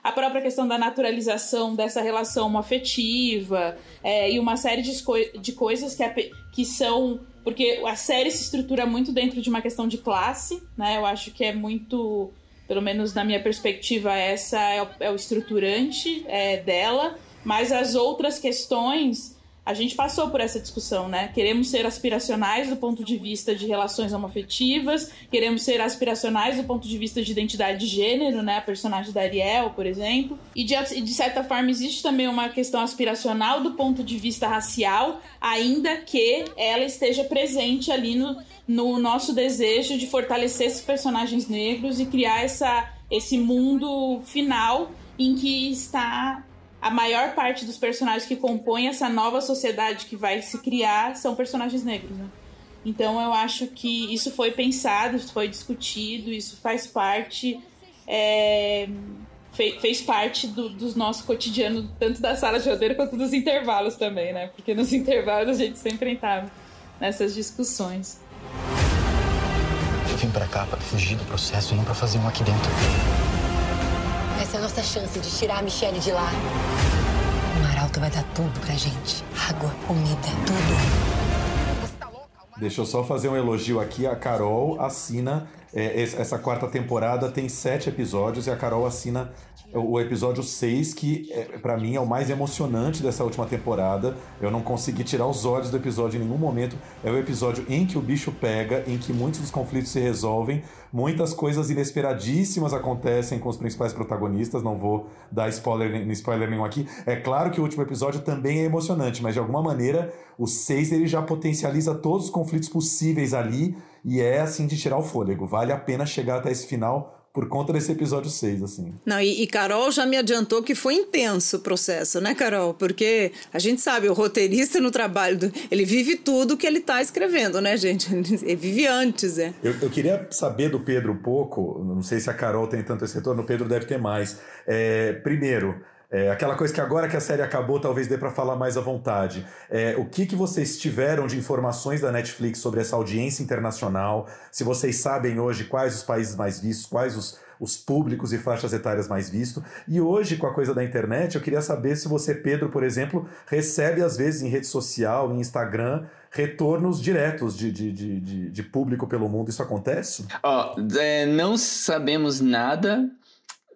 A própria questão da naturalização dessa relação afetiva é, e uma série de, de coisas que, é, que são. Porque a série se estrutura muito dentro de uma questão de classe, né? Eu acho que é muito pelo menos na minha perspectiva, essa é o, é o estruturante é, dela, mas as outras questões a gente passou por essa discussão, né? Queremos ser aspiracionais do ponto de vista de relações homoafetivas, queremos ser aspiracionais do ponto de vista de identidade de gênero, né? A personagem da Ariel, por exemplo. E de, de certa forma existe também uma questão aspiracional do ponto de vista racial, ainda que ela esteja presente ali no, no nosso desejo de fortalecer esses personagens negros e criar essa, esse mundo final em que está a maior parte dos personagens que compõem essa nova sociedade que vai se criar são personagens negros. Né? Então eu acho que isso foi pensado, isso foi discutido, isso faz parte. É, fez parte do, do, nosso cotidiano, tanto da sala de roteiro quanto dos intervalos também, né? Porque nos intervalos a gente sempre entrava nessas discussões vim pra cá pra fugir do processo e não pra fazer um aqui dentro. Essa é a nossa chance de tirar a Michelle de lá. O Maralto vai dar tudo pra gente. Água, comida, tudo. Deixa eu só fazer um elogio aqui. A Carol assina. é, es- essa quarta temporada tem sete episódios e a Carol assina o episódio 6, que é, para mim é o mais emocionante dessa última temporada. Eu não consegui tirar os olhos do episódio em nenhum momento. É o episódio em que o bicho pega, em que muitos dos conflitos se resolvem, muitas coisas inesperadíssimas acontecem com os principais protagonistas. Não vou dar spoiler, spoiler nenhum aqui. É claro que o último episódio também é emocionante, mas de alguma maneira o 6 ele já potencializa todos os conflitos possíveis ali e é assim de tirar o fôlego. Vale a pena chegar até esse final por conta desse episódio 6, assim. Não, e, e Carol já me adiantou que foi intenso o processo, né, Carol? Porque a gente sabe, o roteirista no trabalho, do- ele vive tudo que ele está escrevendo, né, gente? Ele vive antes, é. Eu, eu queria saber do Pedro um pouco, não sei se a Carol tem tanto esse retorno, o Pedro deve ter mais. É, primeiro, é, aquela coisa que agora que a série acabou, talvez dê para falar mais à vontade. É, o que, que vocês tiveram de informações da Netflix sobre essa audiência internacional? Se vocês sabem hoje quais os países mais vistos, quais os, os públicos e faixas etárias mais vistos. E hoje, com a coisa da internet, eu queria saber se você, Pedro, por exemplo, recebe às vezes em rede social, em Instagram, retornos diretos de, de, de, de, público pelo mundo. Isso acontece? Ó, é, não sabemos nada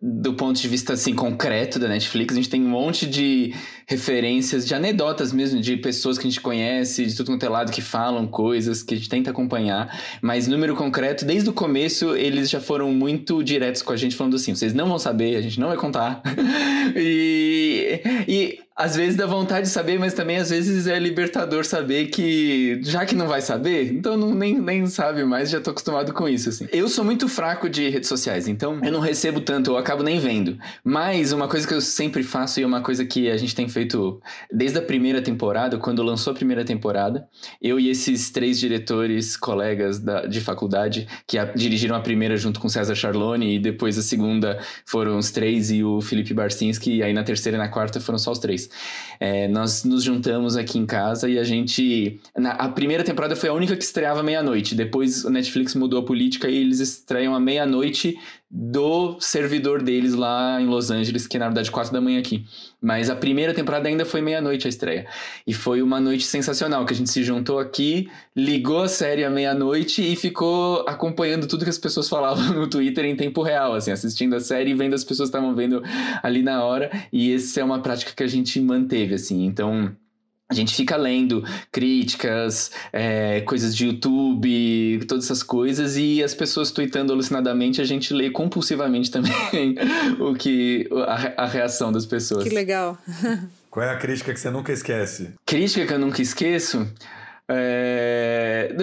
do ponto de vista assim concreto da Netflix. A gente tem um monte de referências, de anedotas mesmo, de pessoas que a gente conhece, de tudo quanto é lado que falam coisas que a gente tenta acompanhar. Mas número concreto, desde o começo, eles já foram muito diretos com a gente, falando assim: vocês não vão saber, a gente não vai contar. e, e às vezes dá vontade de saber, mas também às vezes é libertador saber que, já que não vai saber, então não, nem, nem sabe mais, já tô acostumado com isso, assim. Eu sou muito fraco de redes sociais, então eu não recebo tanto, eu acabo nem vendo. Mas uma coisa que eu sempre faço e é uma coisa que a gente tem feito desde a primeira temporada, quando lançou a primeira temporada, eu e esses três diretores, colegas da, de faculdade, que a- dirigiram a primeira junto com César Charlone, e depois a segunda foram os três e o Felipe Barcinski, e aí na terceira e na quarta foram só os três. É, nós nos juntamos aqui em casa e a gente. na- a primeira temporada foi a única que estreava meia-noite. Depois o Netflix mudou a política e eles estreiam à meia-noite do servidor deles lá em Los Angeles, que é na verdade quatro da manhã aqui. Mas a primeira temporada ainda foi meia-noite a estreia. E foi uma noite sensacional, que a gente se juntou aqui, ligou a série à meia-noite e ficou acompanhando tudo que as pessoas falavam no Twitter em tempo real, assim, assistindo a série e vendo as pessoas estavam vendo ali na hora. E essa é uma prática que a gente manteve, assim. Então, a gente fica lendo críticas, é, coisas de YouTube, todas essas coisas, e as pessoas tweetando alucinadamente, a gente lê compulsivamente também o que a, a reação das pessoas. Que legal. Qual é a crítica que você nunca esquece? Crítica que eu nunca esqueço. É...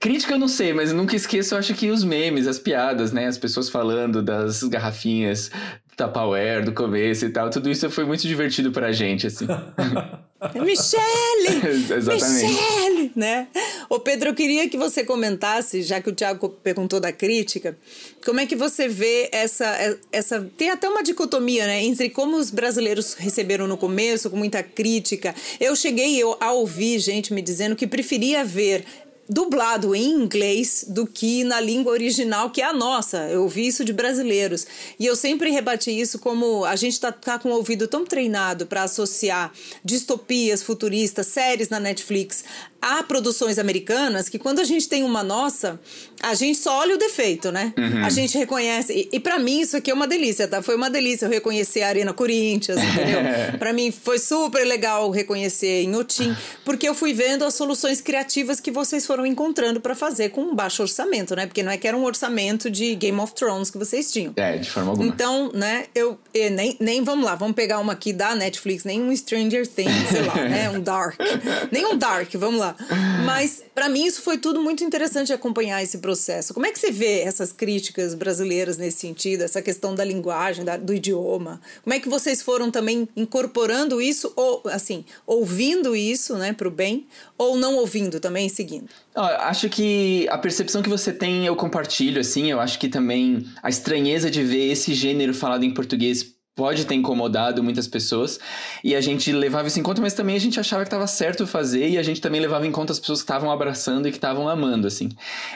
Crítica eu não sei, mas eu nunca esqueço, eu acho que os memes, as piadas, né? As pessoas falando das garrafinhas Tupperware do começo e tal. Tudo isso foi muito divertido pra gente, assim. Michele! Exatamente. Michele! Né? Ô Pedro, eu queria que você comentasse, já que o Tiago perguntou da crítica, como é que você vê essa, essa. Tem até uma dicotomia, né? Entre como os brasileiros receberam no começo, com muita crítica. Eu cheguei eu, a ouvir gente me dizendo que preferia ver dublado em inglês do que na língua original, que é a nossa. Eu ouvi isso de brasileiros. E eu sempre rebati isso como a gente está tá com o ouvido tão treinado para associar distopias futuristas, séries na Netflix a produções americanas, que quando a gente tem uma nossa, a gente só olha o defeito, né? Uhum. A gente reconhece. E, e para mim isso aqui é uma delícia, tá? Foi uma delícia eu reconhecer a Arena Corinthians, entendeu? para mim foi super legal reconhecer em Otim, porque eu fui vendo as soluções criativas que vocês foram encontrando para fazer com um baixo orçamento, né? Porque não é que era um orçamento de Game of Thrones que vocês tinham. É, de forma alguma. Então, né, eu, nem, nem vamos lá, vamos pegar uma aqui da Netflix, nem um Stranger Things, sei lá, né, um Dark. Nem um Dark, vamos lá. Mas para mim isso foi tudo muito interessante acompanhar esse processo. Como é que você vê essas críticas brasileiras nesse sentido, essa questão da linguagem, da, do idioma? Como é que vocês foram também incorporando isso ou assim, ouvindo isso, né, pro bem, ou não ouvindo também seguindo? Ó, acho que a percepção que você tem eu compartilho, assim. Eu acho que também a estranheza de ver esse gênero falado em português pode ter incomodado muitas pessoas. E a gente levava isso em conta, mas também a gente achava que estava certo fazer e a gente também levava em conta as pessoas que estavam abraçando e que estavam amando, assim.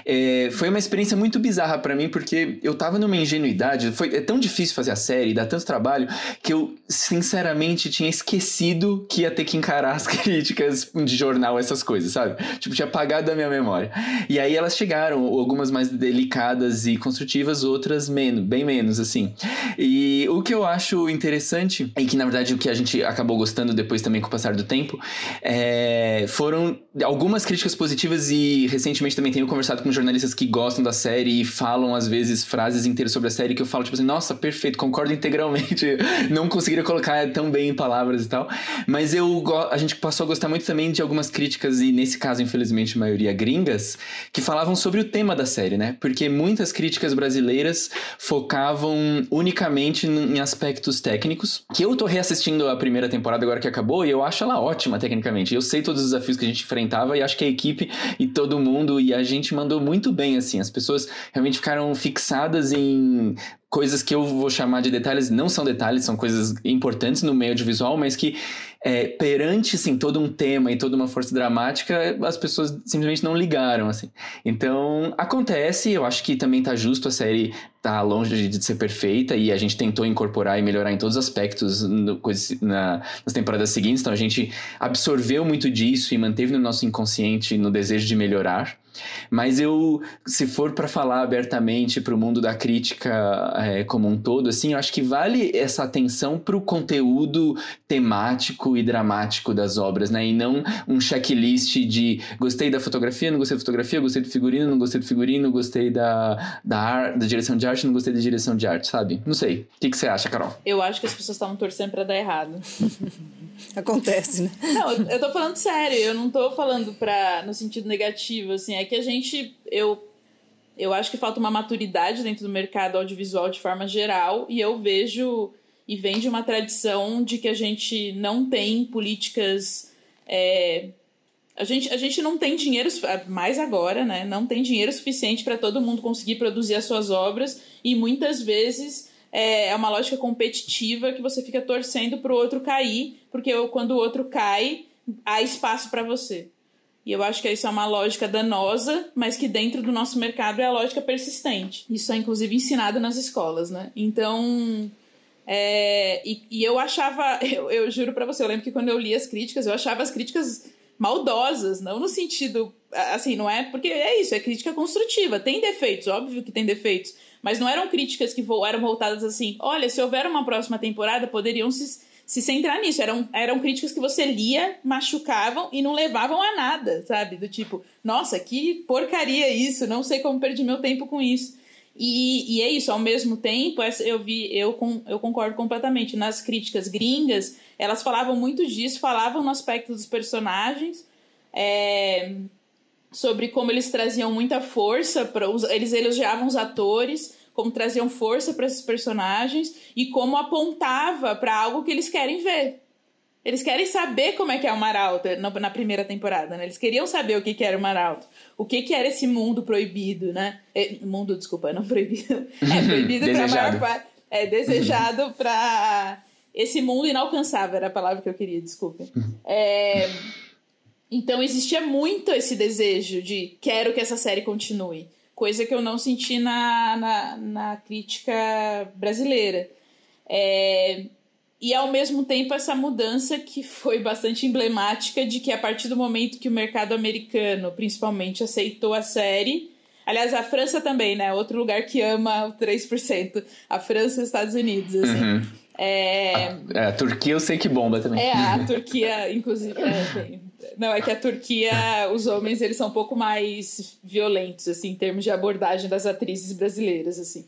É, foi uma experiência muito bizarra para mim, porque eu tava numa ingenuidade. Foi, é tão difícil fazer a série, dá tanto trabalho, que eu, sinceramente, tinha esquecido que ia ter que encarar as críticas de jornal, essas coisas, sabe? Tipo, tinha apagado da minha memória. E aí elas chegaram, algumas mais delicadas e construtivas, outras menos, bem menos, assim. E o que eu acho acho interessante, e que na verdade o que a gente acabou gostando depois também com o passar do tempo, é, foram algumas críticas positivas e recentemente também tenho conversado com jornalistas que gostam da série e falam às vezes frases inteiras sobre a série que eu falo tipo assim, nossa, perfeito, concordo integralmente, não conseguiria colocar tão bem em palavras e tal, mas eu a gente passou a gostar muito também de algumas críticas e nesse caso infelizmente a maioria gringas, que falavam sobre o tema da série, né? Porque muitas críticas brasileiras focavam unicamente em aspectos aspectos técnicos, que eu tô reassistindo a primeira temporada agora que acabou e eu acho ela ótima tecnicamente. Eu sei todos os desafios que a gente enfrentava e acho que a equipe e todo mundo e a gente mandou muito bem, assim. As pessoas realmente ficaram fixadas em coisas que eu vou chamar de detalhes, não são detalhes, são coisas importantes no meio audiovisual, mas que é, perante assim, todo um tema e toda uma força dramática, as pessoas simplesmente não ligaram. assim. Então, acontece, eu acho que também tá justo a série tá longe de ser perfeita e a gente tentou incorporar e melhorar em todos os aspectos no, na, nas temporadas seguintes, então a gente absorveu muito disso e manteve no nosso inconsciente no desejo de melhorar. Mas eu, se for para falar abertamente para o mundo da crítica é, como um todo, assim, eu acho que vale essa atenção para o conteúdo temático e dramático das obras, né? E não um checklist de gostei da fotografia, não gostei da fotografia, gostei do figurino, não gostei do figurino, gostei da, da, ar, da direção de arte, não gostei da direção de arte, sabe? Não sei. O que, que você acha, Carol? Eu acho que as pessoas estavam torcendo para dar errado. Acontece, né? Não, eu tô falando sério, eu não tô falando pra, no sentido negativo, assim, é que a gente, eu, eu acho que falta uma maturidade dentro do mercado audiovisual de forma geral, e eu vejo, e vem de uma tradição de que a gente não tem políticas, é, a gente, a gente não tem dinheiro, mais agora, né, não tem dinheiro suficiente para todo mundo conseguir produzir as suas obras, e muitas vezes é, é uma lógica competitiva que você fica torcendo para o outro cair, porque quando o outro cai, há espaço para você. E eu acho que isso é uma lógica danosa, mas que dentro do nosso mercado é a lógica persistente. Isso é inclusive ensinado nas escolas, né? Então. É, e, e, eu achava, eu, eu juro para você, eu lembro que quando eu li as críticas, eu achava as críticas maldosas, não no sentido. Assim, não é. Porque é isso, é crítica construtiva. Tem defeitos, óbvio que tem defeitos. Mas não eram críticas que eram voltadas assim: olha, se houver uma próxima temporada, poderiam se, se centrar nisso. Eram, eram críticas que você lia, machucavam e não levavam a nada, sabe? Do tipo, nossa, que porcaria isso, não sei como perdi meu tempo com isso. E, e é isso, ao mesmo tempo, eu vi, eu, eu concordo completamente. Nas críticas gringas, elas falavam muito disso, falavam no aspecto dos personagens. É, sobre como eles traziam muita força para eles elogiavam os atores, como traziam força para esses personagens e como apontava para algo que eles querem ver. Eles querem saber como é que é o Maralto na primeira temporada, né? Eles queriam saber o que, que era o Maralto. O que, que era esse mundo proibido, né? É, mundo, desculpa, não proibido. É proibido para a maior parte. É desejado para esse mundo inalcançável, era a palavra que eu queria, desculpa. Uhum. É, então existia muito esse desejo de quero que essa série continue. Coisa que eu não senti na, na, na crítica brasileira. É, e ao mesmo tempo essa mudança que foi bastante emblemática de que a partir do momento que o mercado americano, principalmente, aceitou a série, aliás, a França também, né? Outro lugar que ama o 3%, a França e os Estados Unidos, assim. Uhum. É... A, é, a, Turquia eu sei que bomba também. É, a Turquia, inclusive, é, não, é que a Turquia, os homens, eles são um pouco mais violentos, assim, em termos de abordagem das atrizes brasileiras, assim.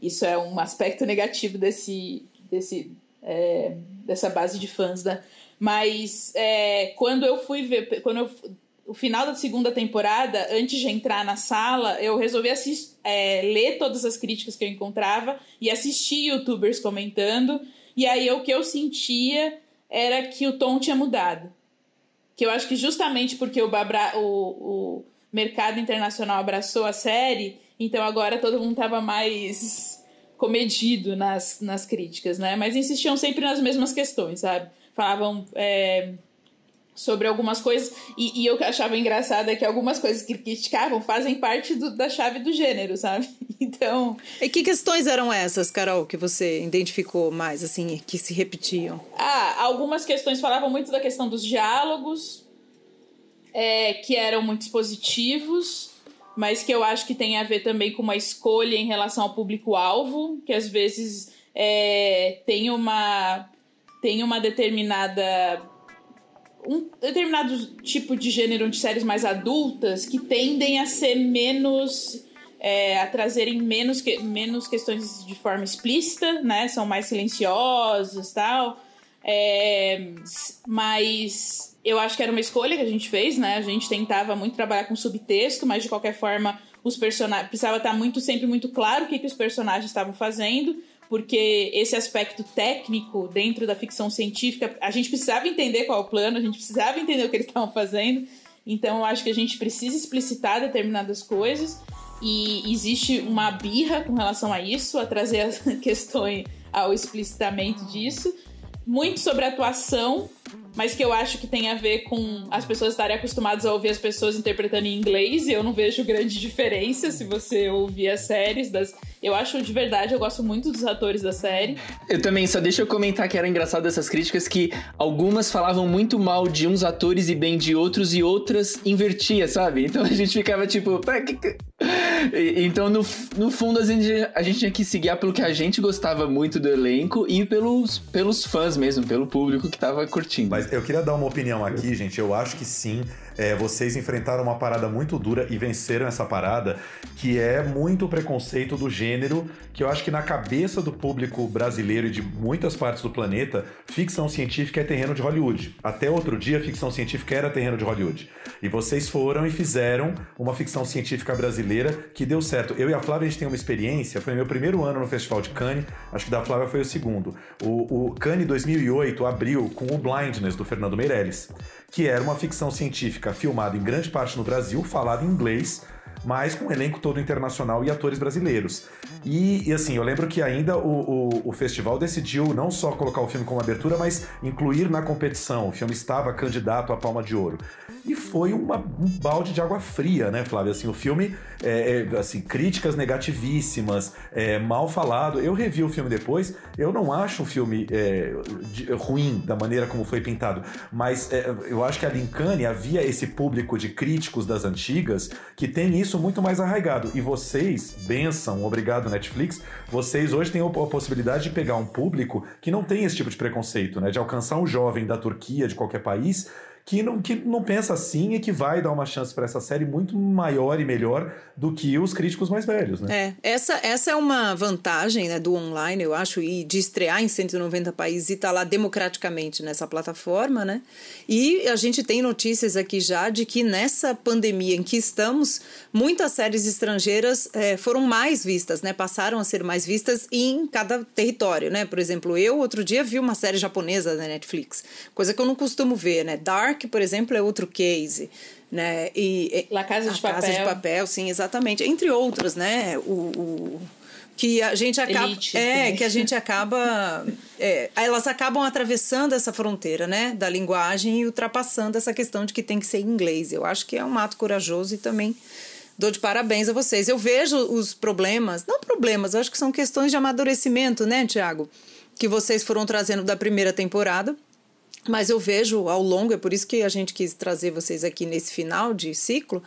Isso é um aspecto negativo desse, desse, é, dessa base de fãs, né? Mas é, quando eu fui ver, quando eu, o final da segunda temporada, antes de entrar na sala, eu resolvi assist, é, ler todas as críticas que eu encontrava e assistir youtubers comentando. E aí o que eu sentia era que o tom tinha mudado que eu acho que justamente porque o, Babra, o, o mercado internacional abraçou a série, então agora todo mundo tava mais comedido nas, nas críticas, né? Mas insistiam sempre nas mesmas questões, sabe? Falavam é, sobre algumas coisas, e, e eu achava engraçado é que algumas coisas que criticavam fazem parte do, da chave do gênero, sabe? Então. E que questões eram essas, Carol, que você identificou mais, assim, que se repetiam? Ah, algumas questões falavam muito da questão dos diálogos, é, que eram muito expositivos, mas que eu acho que tem a ver também com uma escolha em relação ao público-alvo, que às vezes é, tem uma tem uma determinada um determinado tipo de gênero de séries mais adultas que tendem a ser menos é, a trazerem menos, que, menos questões de forma explícita, né? São mais silenciosas tal. É, mas eu acho que era uma escolha que a gente fez, né? A gente tentava muito trabalhar com subtexto, mas de qualquer forma os personagens precisava estar muito sempre muito claro o que, que os personagens estavam fazendo, porque esse aspecto técnico dentro da ficção científica a gente precisava entender qual é o plano, a gente precisava entender o que eles estavam fazendo. Então eu acho que a gente precisa explicitar determinadas coisas e existe uma birra com relação a isso, a trazer as questões ao explicitamento disso. Muito sobre atuação, mas que eu acho que tem a ver com as pessoas estarem acostumadas a ouvir as pessoas interpretando em inglês, e eu não vejo grande diferença se você ouvir as séries das. Eu acho de verdade, eu gosto muito dos atores da série. Eu também, só deixa eu comentar que era engraçado essas críticas que algumas falavam muito mal de uns atores e bem de outros, e outras invertia, sabe? Então a gente ficava tipo. Então, no, no fundo, a gente, a gente tinha que se guiar pelo que a gente gostava muito do elenco e pelos, pelos fãs mesmo, pelo público que tava curtindo. Mas eu queria dar uma opinião aqui, gente. Eu acho que sim. É, vocês enfrentaram uma parada muito dura e venceram essa parada, que é muito preconceito do gênero, que eu acho que na cabeça do público brasileiro e de muitas partes do planeta, ficção científica é terreno de Hollywood. Até outro dia, ficção científica era terreno de Hollywood. E vocês foram e fizeram uma ficção científica brasileira que deu certo. Eu e a Flávia, a gente tem uma experiência, foi meu primeiro ano no Festival de Cannes, acho que da Flávia foi o segundo. O, o Cannes 2008 abriu com o Blindness, do Fernando Meirelles que era uma ficção científica filmada em grande parte no Brasil, falada em inglês, mas com um elenco todo internacional e atores brasileiros. E, e assim, eu lembro que ainda o, o, o, festival decidiu não só colocar o filme como abertura, mas incluir na competição. O filme estava candidato à Palma de Ouro. E foi uma, um balde de água fria, né, Flávio? Assim, o filme, é, é, assim, críticas negativíssimas, é, mal falado. Eu revi o filme depois, eu não acho o filme é, de, ruim da maneira como foi pintado, mas é, eu acho que a Lincane havia esse público de críticos das antigas que tem isso muito mais arraigado. E vocês, benção, obrigado Netflix, vocês hoje têm a possibilidade de pegar um público que não tem esse tipo de preconceito, né? De alcançar um jovem da Turquia, de qualquer país, que não, que não pensa assim e que vai dar uma chance para essa série muito maior e melhor do que os críticos mais velhos, né? É, essa, essa é uma vantagem né, do online, eu acho, e de estrear em 190 países e estar tá lá democraticamente nessa plataforma, né? E a gente tem notícias aqui já de que nessa pandemia em que estamos, muitas séries estrangeiras é, foram mais vistas, né? Passaram a ser mais vistas em cada território, né? Por exemplo, eu outro dia vi uma série japonesa da Netflix, coisa que eu não costumo ver, né? Dark Dark, por exemplo, é outro case. Né? E, La Casa de a Papel. Casa de Papel, sim, exatamente. Entre outras, né? O, o que a gente acaba Elite, é que a gente acaba é, elas acabam atravessando essa fronteira né da linguagem e ultrapassando essa questão de que tem que ser inglês eu acho que é um ato corajoso e também dou de parabéns a vocês eu vejo os problemas não problemas eu acho que são questões de amadurecimento né Tiago que vocês foram trazendo da primeira temporada mas eu vejo ao longo, é por isso que a gente quis trazer vocês aqui nesse final de ciclo.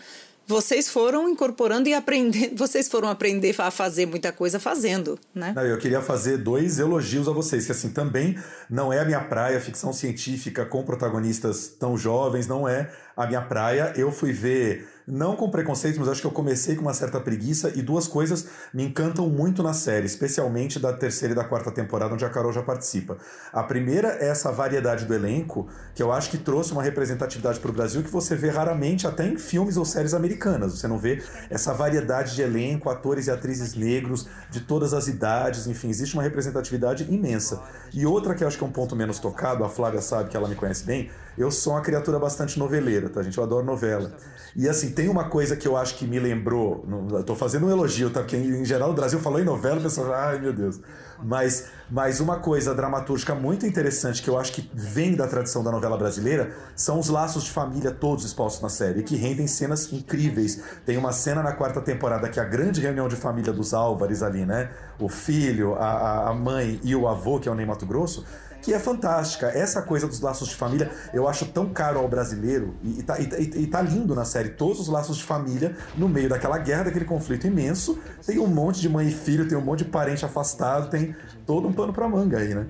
Vocês foram incorporando e aprendendo, vocês foram aprender a fazer muita coisa fazendo, né? Não, eu queria fazer dois elogios a vocês, que assim, também não é a minha praia, ficção científica com protagonistas tão jovens, não é a minha praia. Eu fui ver não com preconceito, mas acho que eu comecei com uma certa preguiça e duas coisas me encantam muito na série, especialmente da terceira e da quarta temporada, onde a Carol já participa. A primeira é essa variedade do elenco, que eu acho que trouxe uma representatividade para o Brasil que você vê raramente até em filmes ou séries americanas. Você não vê essa variedade de elenco, atores e atrizes negros de todas as idades, enfim, existe uma representatividade imensa. E outra que eu acho que é um ponto menos tocado, a Flávia sabe que ela me conhece bem, eu sou uma criatura bastante noveleira, tá, gente? Eu adoro novela. E assim, tem uma coisa que eu acho que me lembrou. Eu tô fazendo um elogio, tá? Porque em geral o Brasil falou em novela, o pessoal, ai meu Deus. Mas, mas uma coisa dramatúrgica muito interessante que eu acho que vem da tradição da novela brasileira são os laços de família todos expostos na série, que rendem cenas incríveis. Tem uma cena na quarta temporada que é a grande reunião de família dos Álvares ali, né? O filho, a, a mãe e o avô, que é o Ney Mato Grosso que é fantástica. Essa coisa dos laços de família eu acho tão caro ao brasileiro e, e, tá, e, e tá lindo na série. Todos os laços de família no meio daquela guerra, daquele conflito imenso. Tem um monte de mãe e filho, tem um monte de parente afastado, tem todo um pano pra manga aí, né?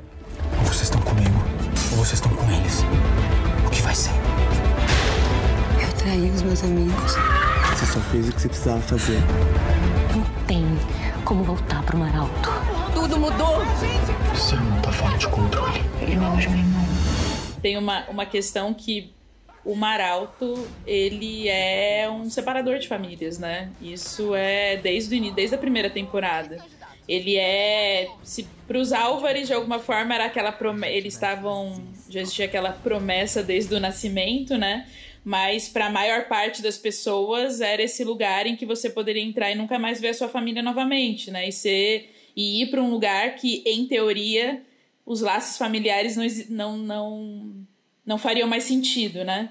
Ou vocês estão comigo, ou vocês estão com eles. O que vai ser? Eu traí os meus amigos. Você só fez o que você precisava fazer. Não tem como voltar pro Mar Alto. Tudo mudou! Seu irmão tá fora de controle. Ele não é meu irmão. Tem uma, uma questão que o Maralto, ele é um separador de famílias, né? Isso é desde o início, desde a primeira temporada. Ele é, se para os Álvares de alguma forma era aquela promessa, eles estavam, já existia aquela promessa desde o nascimento, né? Mas para a maior parte das pessoas era esse lugar em que você poderia entrar e nunca mais ver a sua família novamente, né? E ser e ir para um lugar que, em teoria, os laços familiares não, não, não, não fariam mais sentido, né?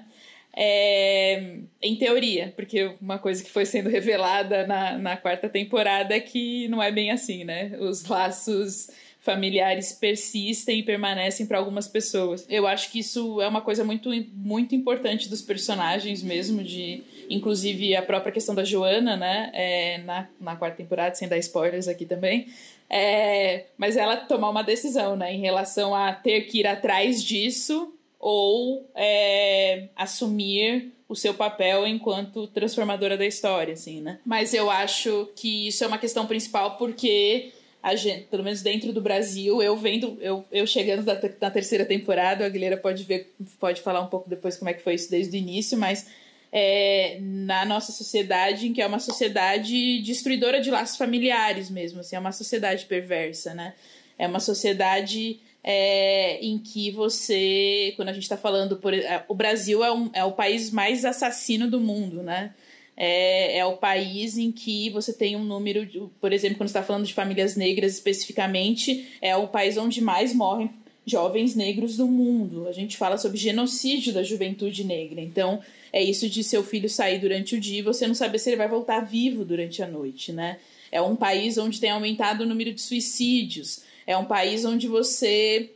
É, em teoria, porque uma coisa que foi sendo revelada na, na quarta temporada é que não é bem assim, né? Os laços familiares persistem e permanecem para algumas pessoas. Eu acho que isso é uma coisa muito, muito importante dos personagens mesmo, de inclusive a própria questão da Joana, né? É, na, na quarta temporada, sem dar spoilers aqui também. É, mas ela tomar uma decisão, né, em relação a ter que ir atrás disso ou é, assumir o seu papel enquanto transformadora da história, assim, né? Mas eu acho que isso é uma questão principal porque a gente, pelo menos dentro do Brasil, eu vendo, eu, eu chegando na, terceira temporada, a Guilherme pode ver, pode falar um pouco depois como é que foi isso desde o início, mas é, na nossa sociedade, que é uma sociedade destruidora de laços familiares mesmo, assim, é uma sociedade perversa, né? É uma sociedade é, em que você, quando a gente está falando, por, é, o Brasil é, um, é o país mais assassino do mundo, né? É, é o país em que você tem um número, de, por exemplo, quando está falando de famílias negras especificamente, é o país onde mais morrem jovens negros do mundo. A gente fala sobre genocídio da juventude negra. Então, é isso de seu filho sair durante o dia e você não saber se ele vai voltar vivo durante a noite, né? É um país onde tem aumentado o número de suicídios. É um país onde você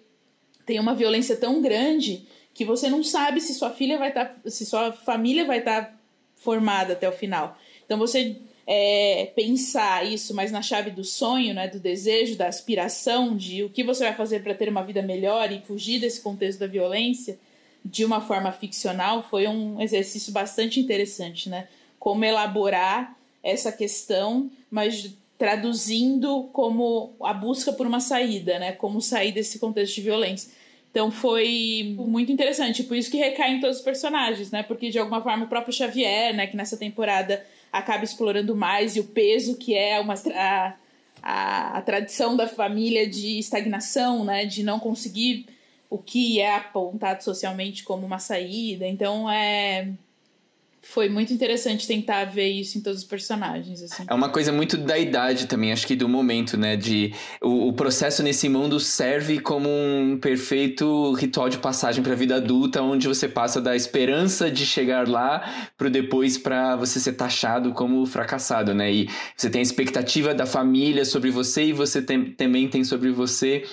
tem uma violência tão grande que você não sabe se sua filha vai estar, tá, se sua família vai estar tá formada até o final. Então você é, pensar isso mais na chave do sonho, né, do desejo, da aspiração, de o que você vai fazer para ter uma vida melhor e fugir desse contexto da violência, de uma forma ficcional foi um exercício bastante interessante, né? Como elaborar essa questão, mas traduzindo como a busca por uma saída, né? Como sair desse contexto de violência. Então foi muito interessante, por isso que recai em todos os personagens, né? Porque de alguma forma o próprio Xavier, né, que nessa temporada acaba explorando mais e o peso que é uma a, a, a tradição da família de estagnação, né, de não conseguir o que é apontado socialmente como uma saída. Então é foi muito interessante tentar ver isso em todos os personagens. Assim. É uma coisa muito da idade também, acho que do momento, né? De o, o processo nesse mundo serve como um perfeito ritual de passagem para a vida adulta, onde você passa da esperança de chegar lá para depois para você ser taxado como fracassado, né? E você tem a expectativa da família sobre você e você tem, também tem sobre você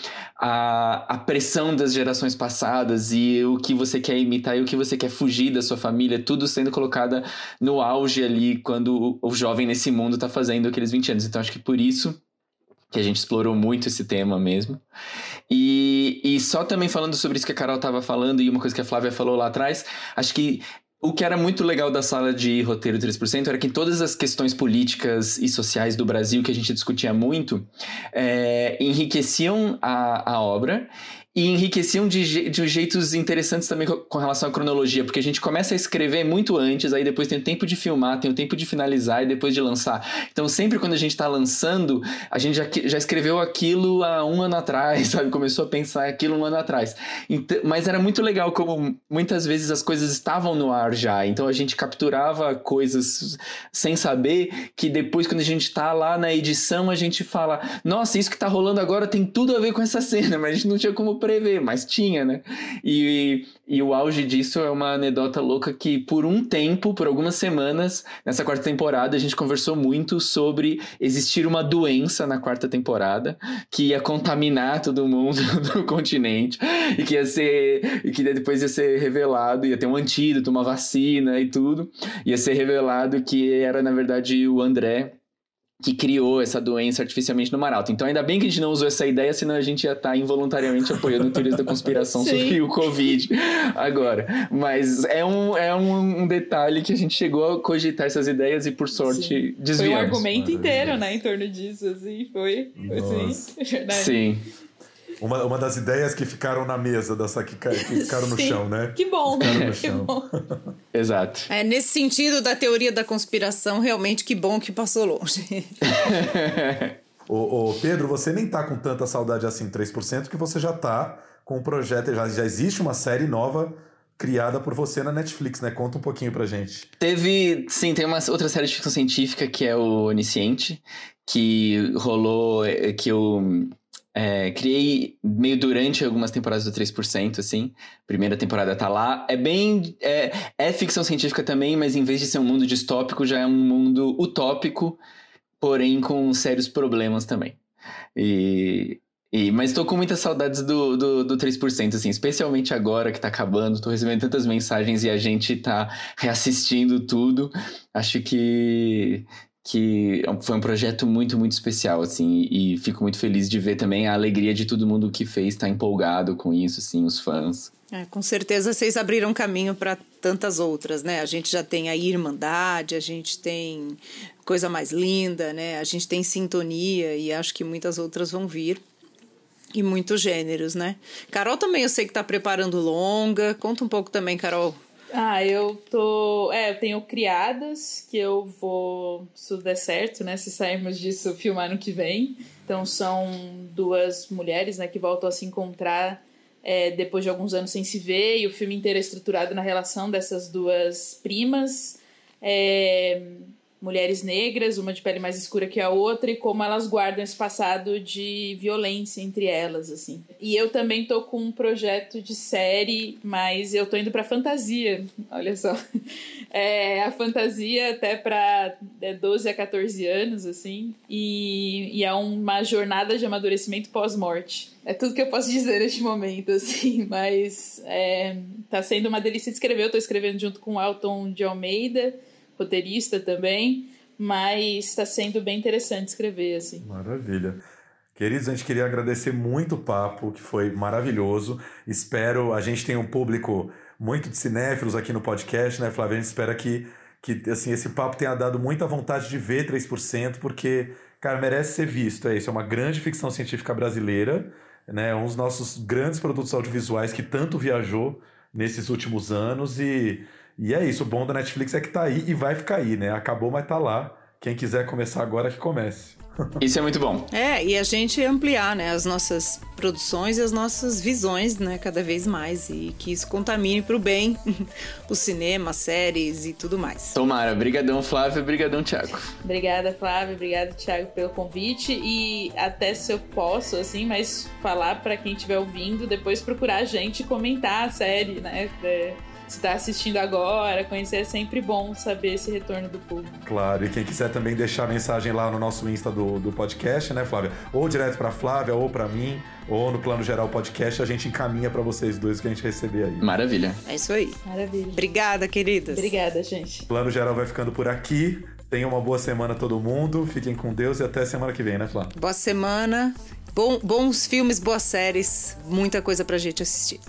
a, a pressão das gerações passadas e o que você quer imitar e o que você quer fugir da sua família, tudo sendo colocada no auge ali quando o, o jovem nesse mundo está fazendo aqueles 20 anos. Então acho que por isso que a gente explorou muito esse tema mesmo. E, e só também falando sobre isso que a Carol estava falando e uma coisa que a Flávia falou lá atrás, acho que o que era muito legal da sala de roteiro 3% era que todas as questões políticas e sociais do Brasil que a gente discutia muito é, enriqueciam a, a obra e enriqueciam de, de jeitos interessantes também com relação à cronologia, porque a gente começa a escrever muito antes, aí depois tem o tempo de filmar, tem o tempo de finalizar e depois de lançar. Então, sempre quando a gente está lançando, a gente já, já escreveu aquilo há um ano atrás, sabe? Começou a pensar aquilo um ano atrás. Então, mas era muito legal como muitas vezes as coisas estavam no ar já. Então a gente capturava coisas sem saber que depois, quando a gente tá lá na edição, a gente fala: nossa, isso que tá rolando agora tem tudo a ver com essa cena, mas a gente não tinha como prever, mas tinha, né? E, e o auge disso é uma anedota louca que, por um tempo, por algumas semanas, nessa quarta temporada, a gente conversou muito sobre existir uma doença na quarta temporada que ia contaminar todo mundo do continente e que ia ser. e que depois ia ser revelado, ia ter um antídoto, uma vacina e tudo. Ia ser revelado que era, na verdade, o André que criou essa doença artificialmente no Maralto. Então, ainda bem que a gente não usou essa ideia, senão a gente ia estar tá involuntariamente apoiando teorias da conspiração sobre o Covid agora. Mas é, um, é um, um, detalhe que a gente chegou a cogitar essas ideias e, por sorte, Sim. desviamos. Foi um argumento inteiro, né, em torno disso, assim, foi, foi assim, verdade. Sim. Uma, uma das ideias que ficaram na mesa dessa que, que ficaram no Sim. chão, né? Que bom, no chão. Bom. Exato. É, nesse sentido da teoria da conspiração, realmente que bom que passou longe. ô, ô, Pedro, você nem tá com tanta saudade assim, 3%, que você já tá com um projeto, já, já existe uma série nova criada por você na Netflix, né? Conta um pouquinho pra gente. Teve, sim, tem uma outra série de ficção científica que é o Onisciente, que rolou, eh, que eu é, criei meio durante algumas temporadas do 3%, assim. Primeira temporada tá lá. É bem. É, é, ficção científica também, mas em vez de ser um mundo distópico, já é um mundo utópico, porém com sérios problemas também. E. e mas tô com muitas saudades do, do, do 3%, assim, especialmente agora que tá acabando, tô recebendo tantas mensagens e a gente tá reassistindo tudo. Acho que que foi um projeto muito, muito especial, assim, e fico muito feliz de ver também a alegria de todo mundo que fez, tá empolgado com isso, assim, os fãs. É, com certeza vocês abriram caminho para tantas outras, né? A gente já tem a Irmandade, a gente tem Coisa Mais Linda, né? A gente tem Sintonia e acho que muitas outras vão vir. E muitos gêneros, né? Carol também eu sei que está preparando longa. Conta um pouco também, Carol, ah, eu tô. É, eu tenho criadas que eu vou, se der certo, né? Se sairmos disso, filmar no que vem. Então são duas mulheres, né, que voltam a se encontrar é, depois de alguns anos sem se ver, e o filme inteiro é estruturado na relação dessas duas primas. É, mulheres negras, uma de pele mais escura que a outra, e como elas guardam esse passado de violência entre elas, assim. E eu também tô com um projeto de série, mas eu tô indo pra fantasia, olha só. É, a fantasia até pra 12 é, a 14 anos, assim, e, e é uma jornada de amadurecimento pós-morte. É tudo que eu posso dizer neste momento, assim, mas é, tá sendo uma delícia de escrever. Eu tô escrevendo junto com o Elton de Almeida, roteirista também, mas está sendo bem interessante escrever, assim. Maravilha. Queridos, a gente queria agradecer muito o papo, que foi maravilhoso. Espero, a gente tem um público muito de cinéfilos aqui no podcast, né, Flávia? A gente espera que, que assim, esse papo tenha dado muita vontade de ver 3%, porque, cara, merece ser visto. É isso, é uma grande ficção científica brasileira, né? Um dos nossos grandes produtos audiovisuais que tanto viajou nesses últimos anos e e é isso, o bom da Netflix é que tá aí e vai ficar aí, né? Acabou, mas tá lá. Quem quiser começar agora, que comece. Isso é muito bom. É, e a gente ampliar, né, as nossas produções e as nossas visões, né, cada vez mais e que isso contamine para o bem o cinema, séries e tudo mais. Tomara, brigadão Flávio, brigadão Thiago. Obrigada Flávio, obrigado Thiago pelo convite e até se eu posso assim, mas falar para quem estiver ouvindo, depois procurar a gente comentar a série, né? É se está assistindo agora, conhecer é sempre bom saber esse retorno do público. Claro, e quem quiser também deixar mensagem lá no nosso Insta do, do podcast, né, Flávia? Ou direto para Flávia, ou para mim, ou no Plano Geral Podcast, a gente encaminha para vocês dois que a gente receber aí. Maravilha. É isso aí. Maravilha. Obrigada, queridas. Obrigada, gente. Plano Geral vai ficando por aqui. Tenha uma boa semana todo mundo. Fiquem com Deus e até semana que vem, né, Flávia? Boa semana. Bom, bons filmes, boas séries. Muita coisa pra gente assistir.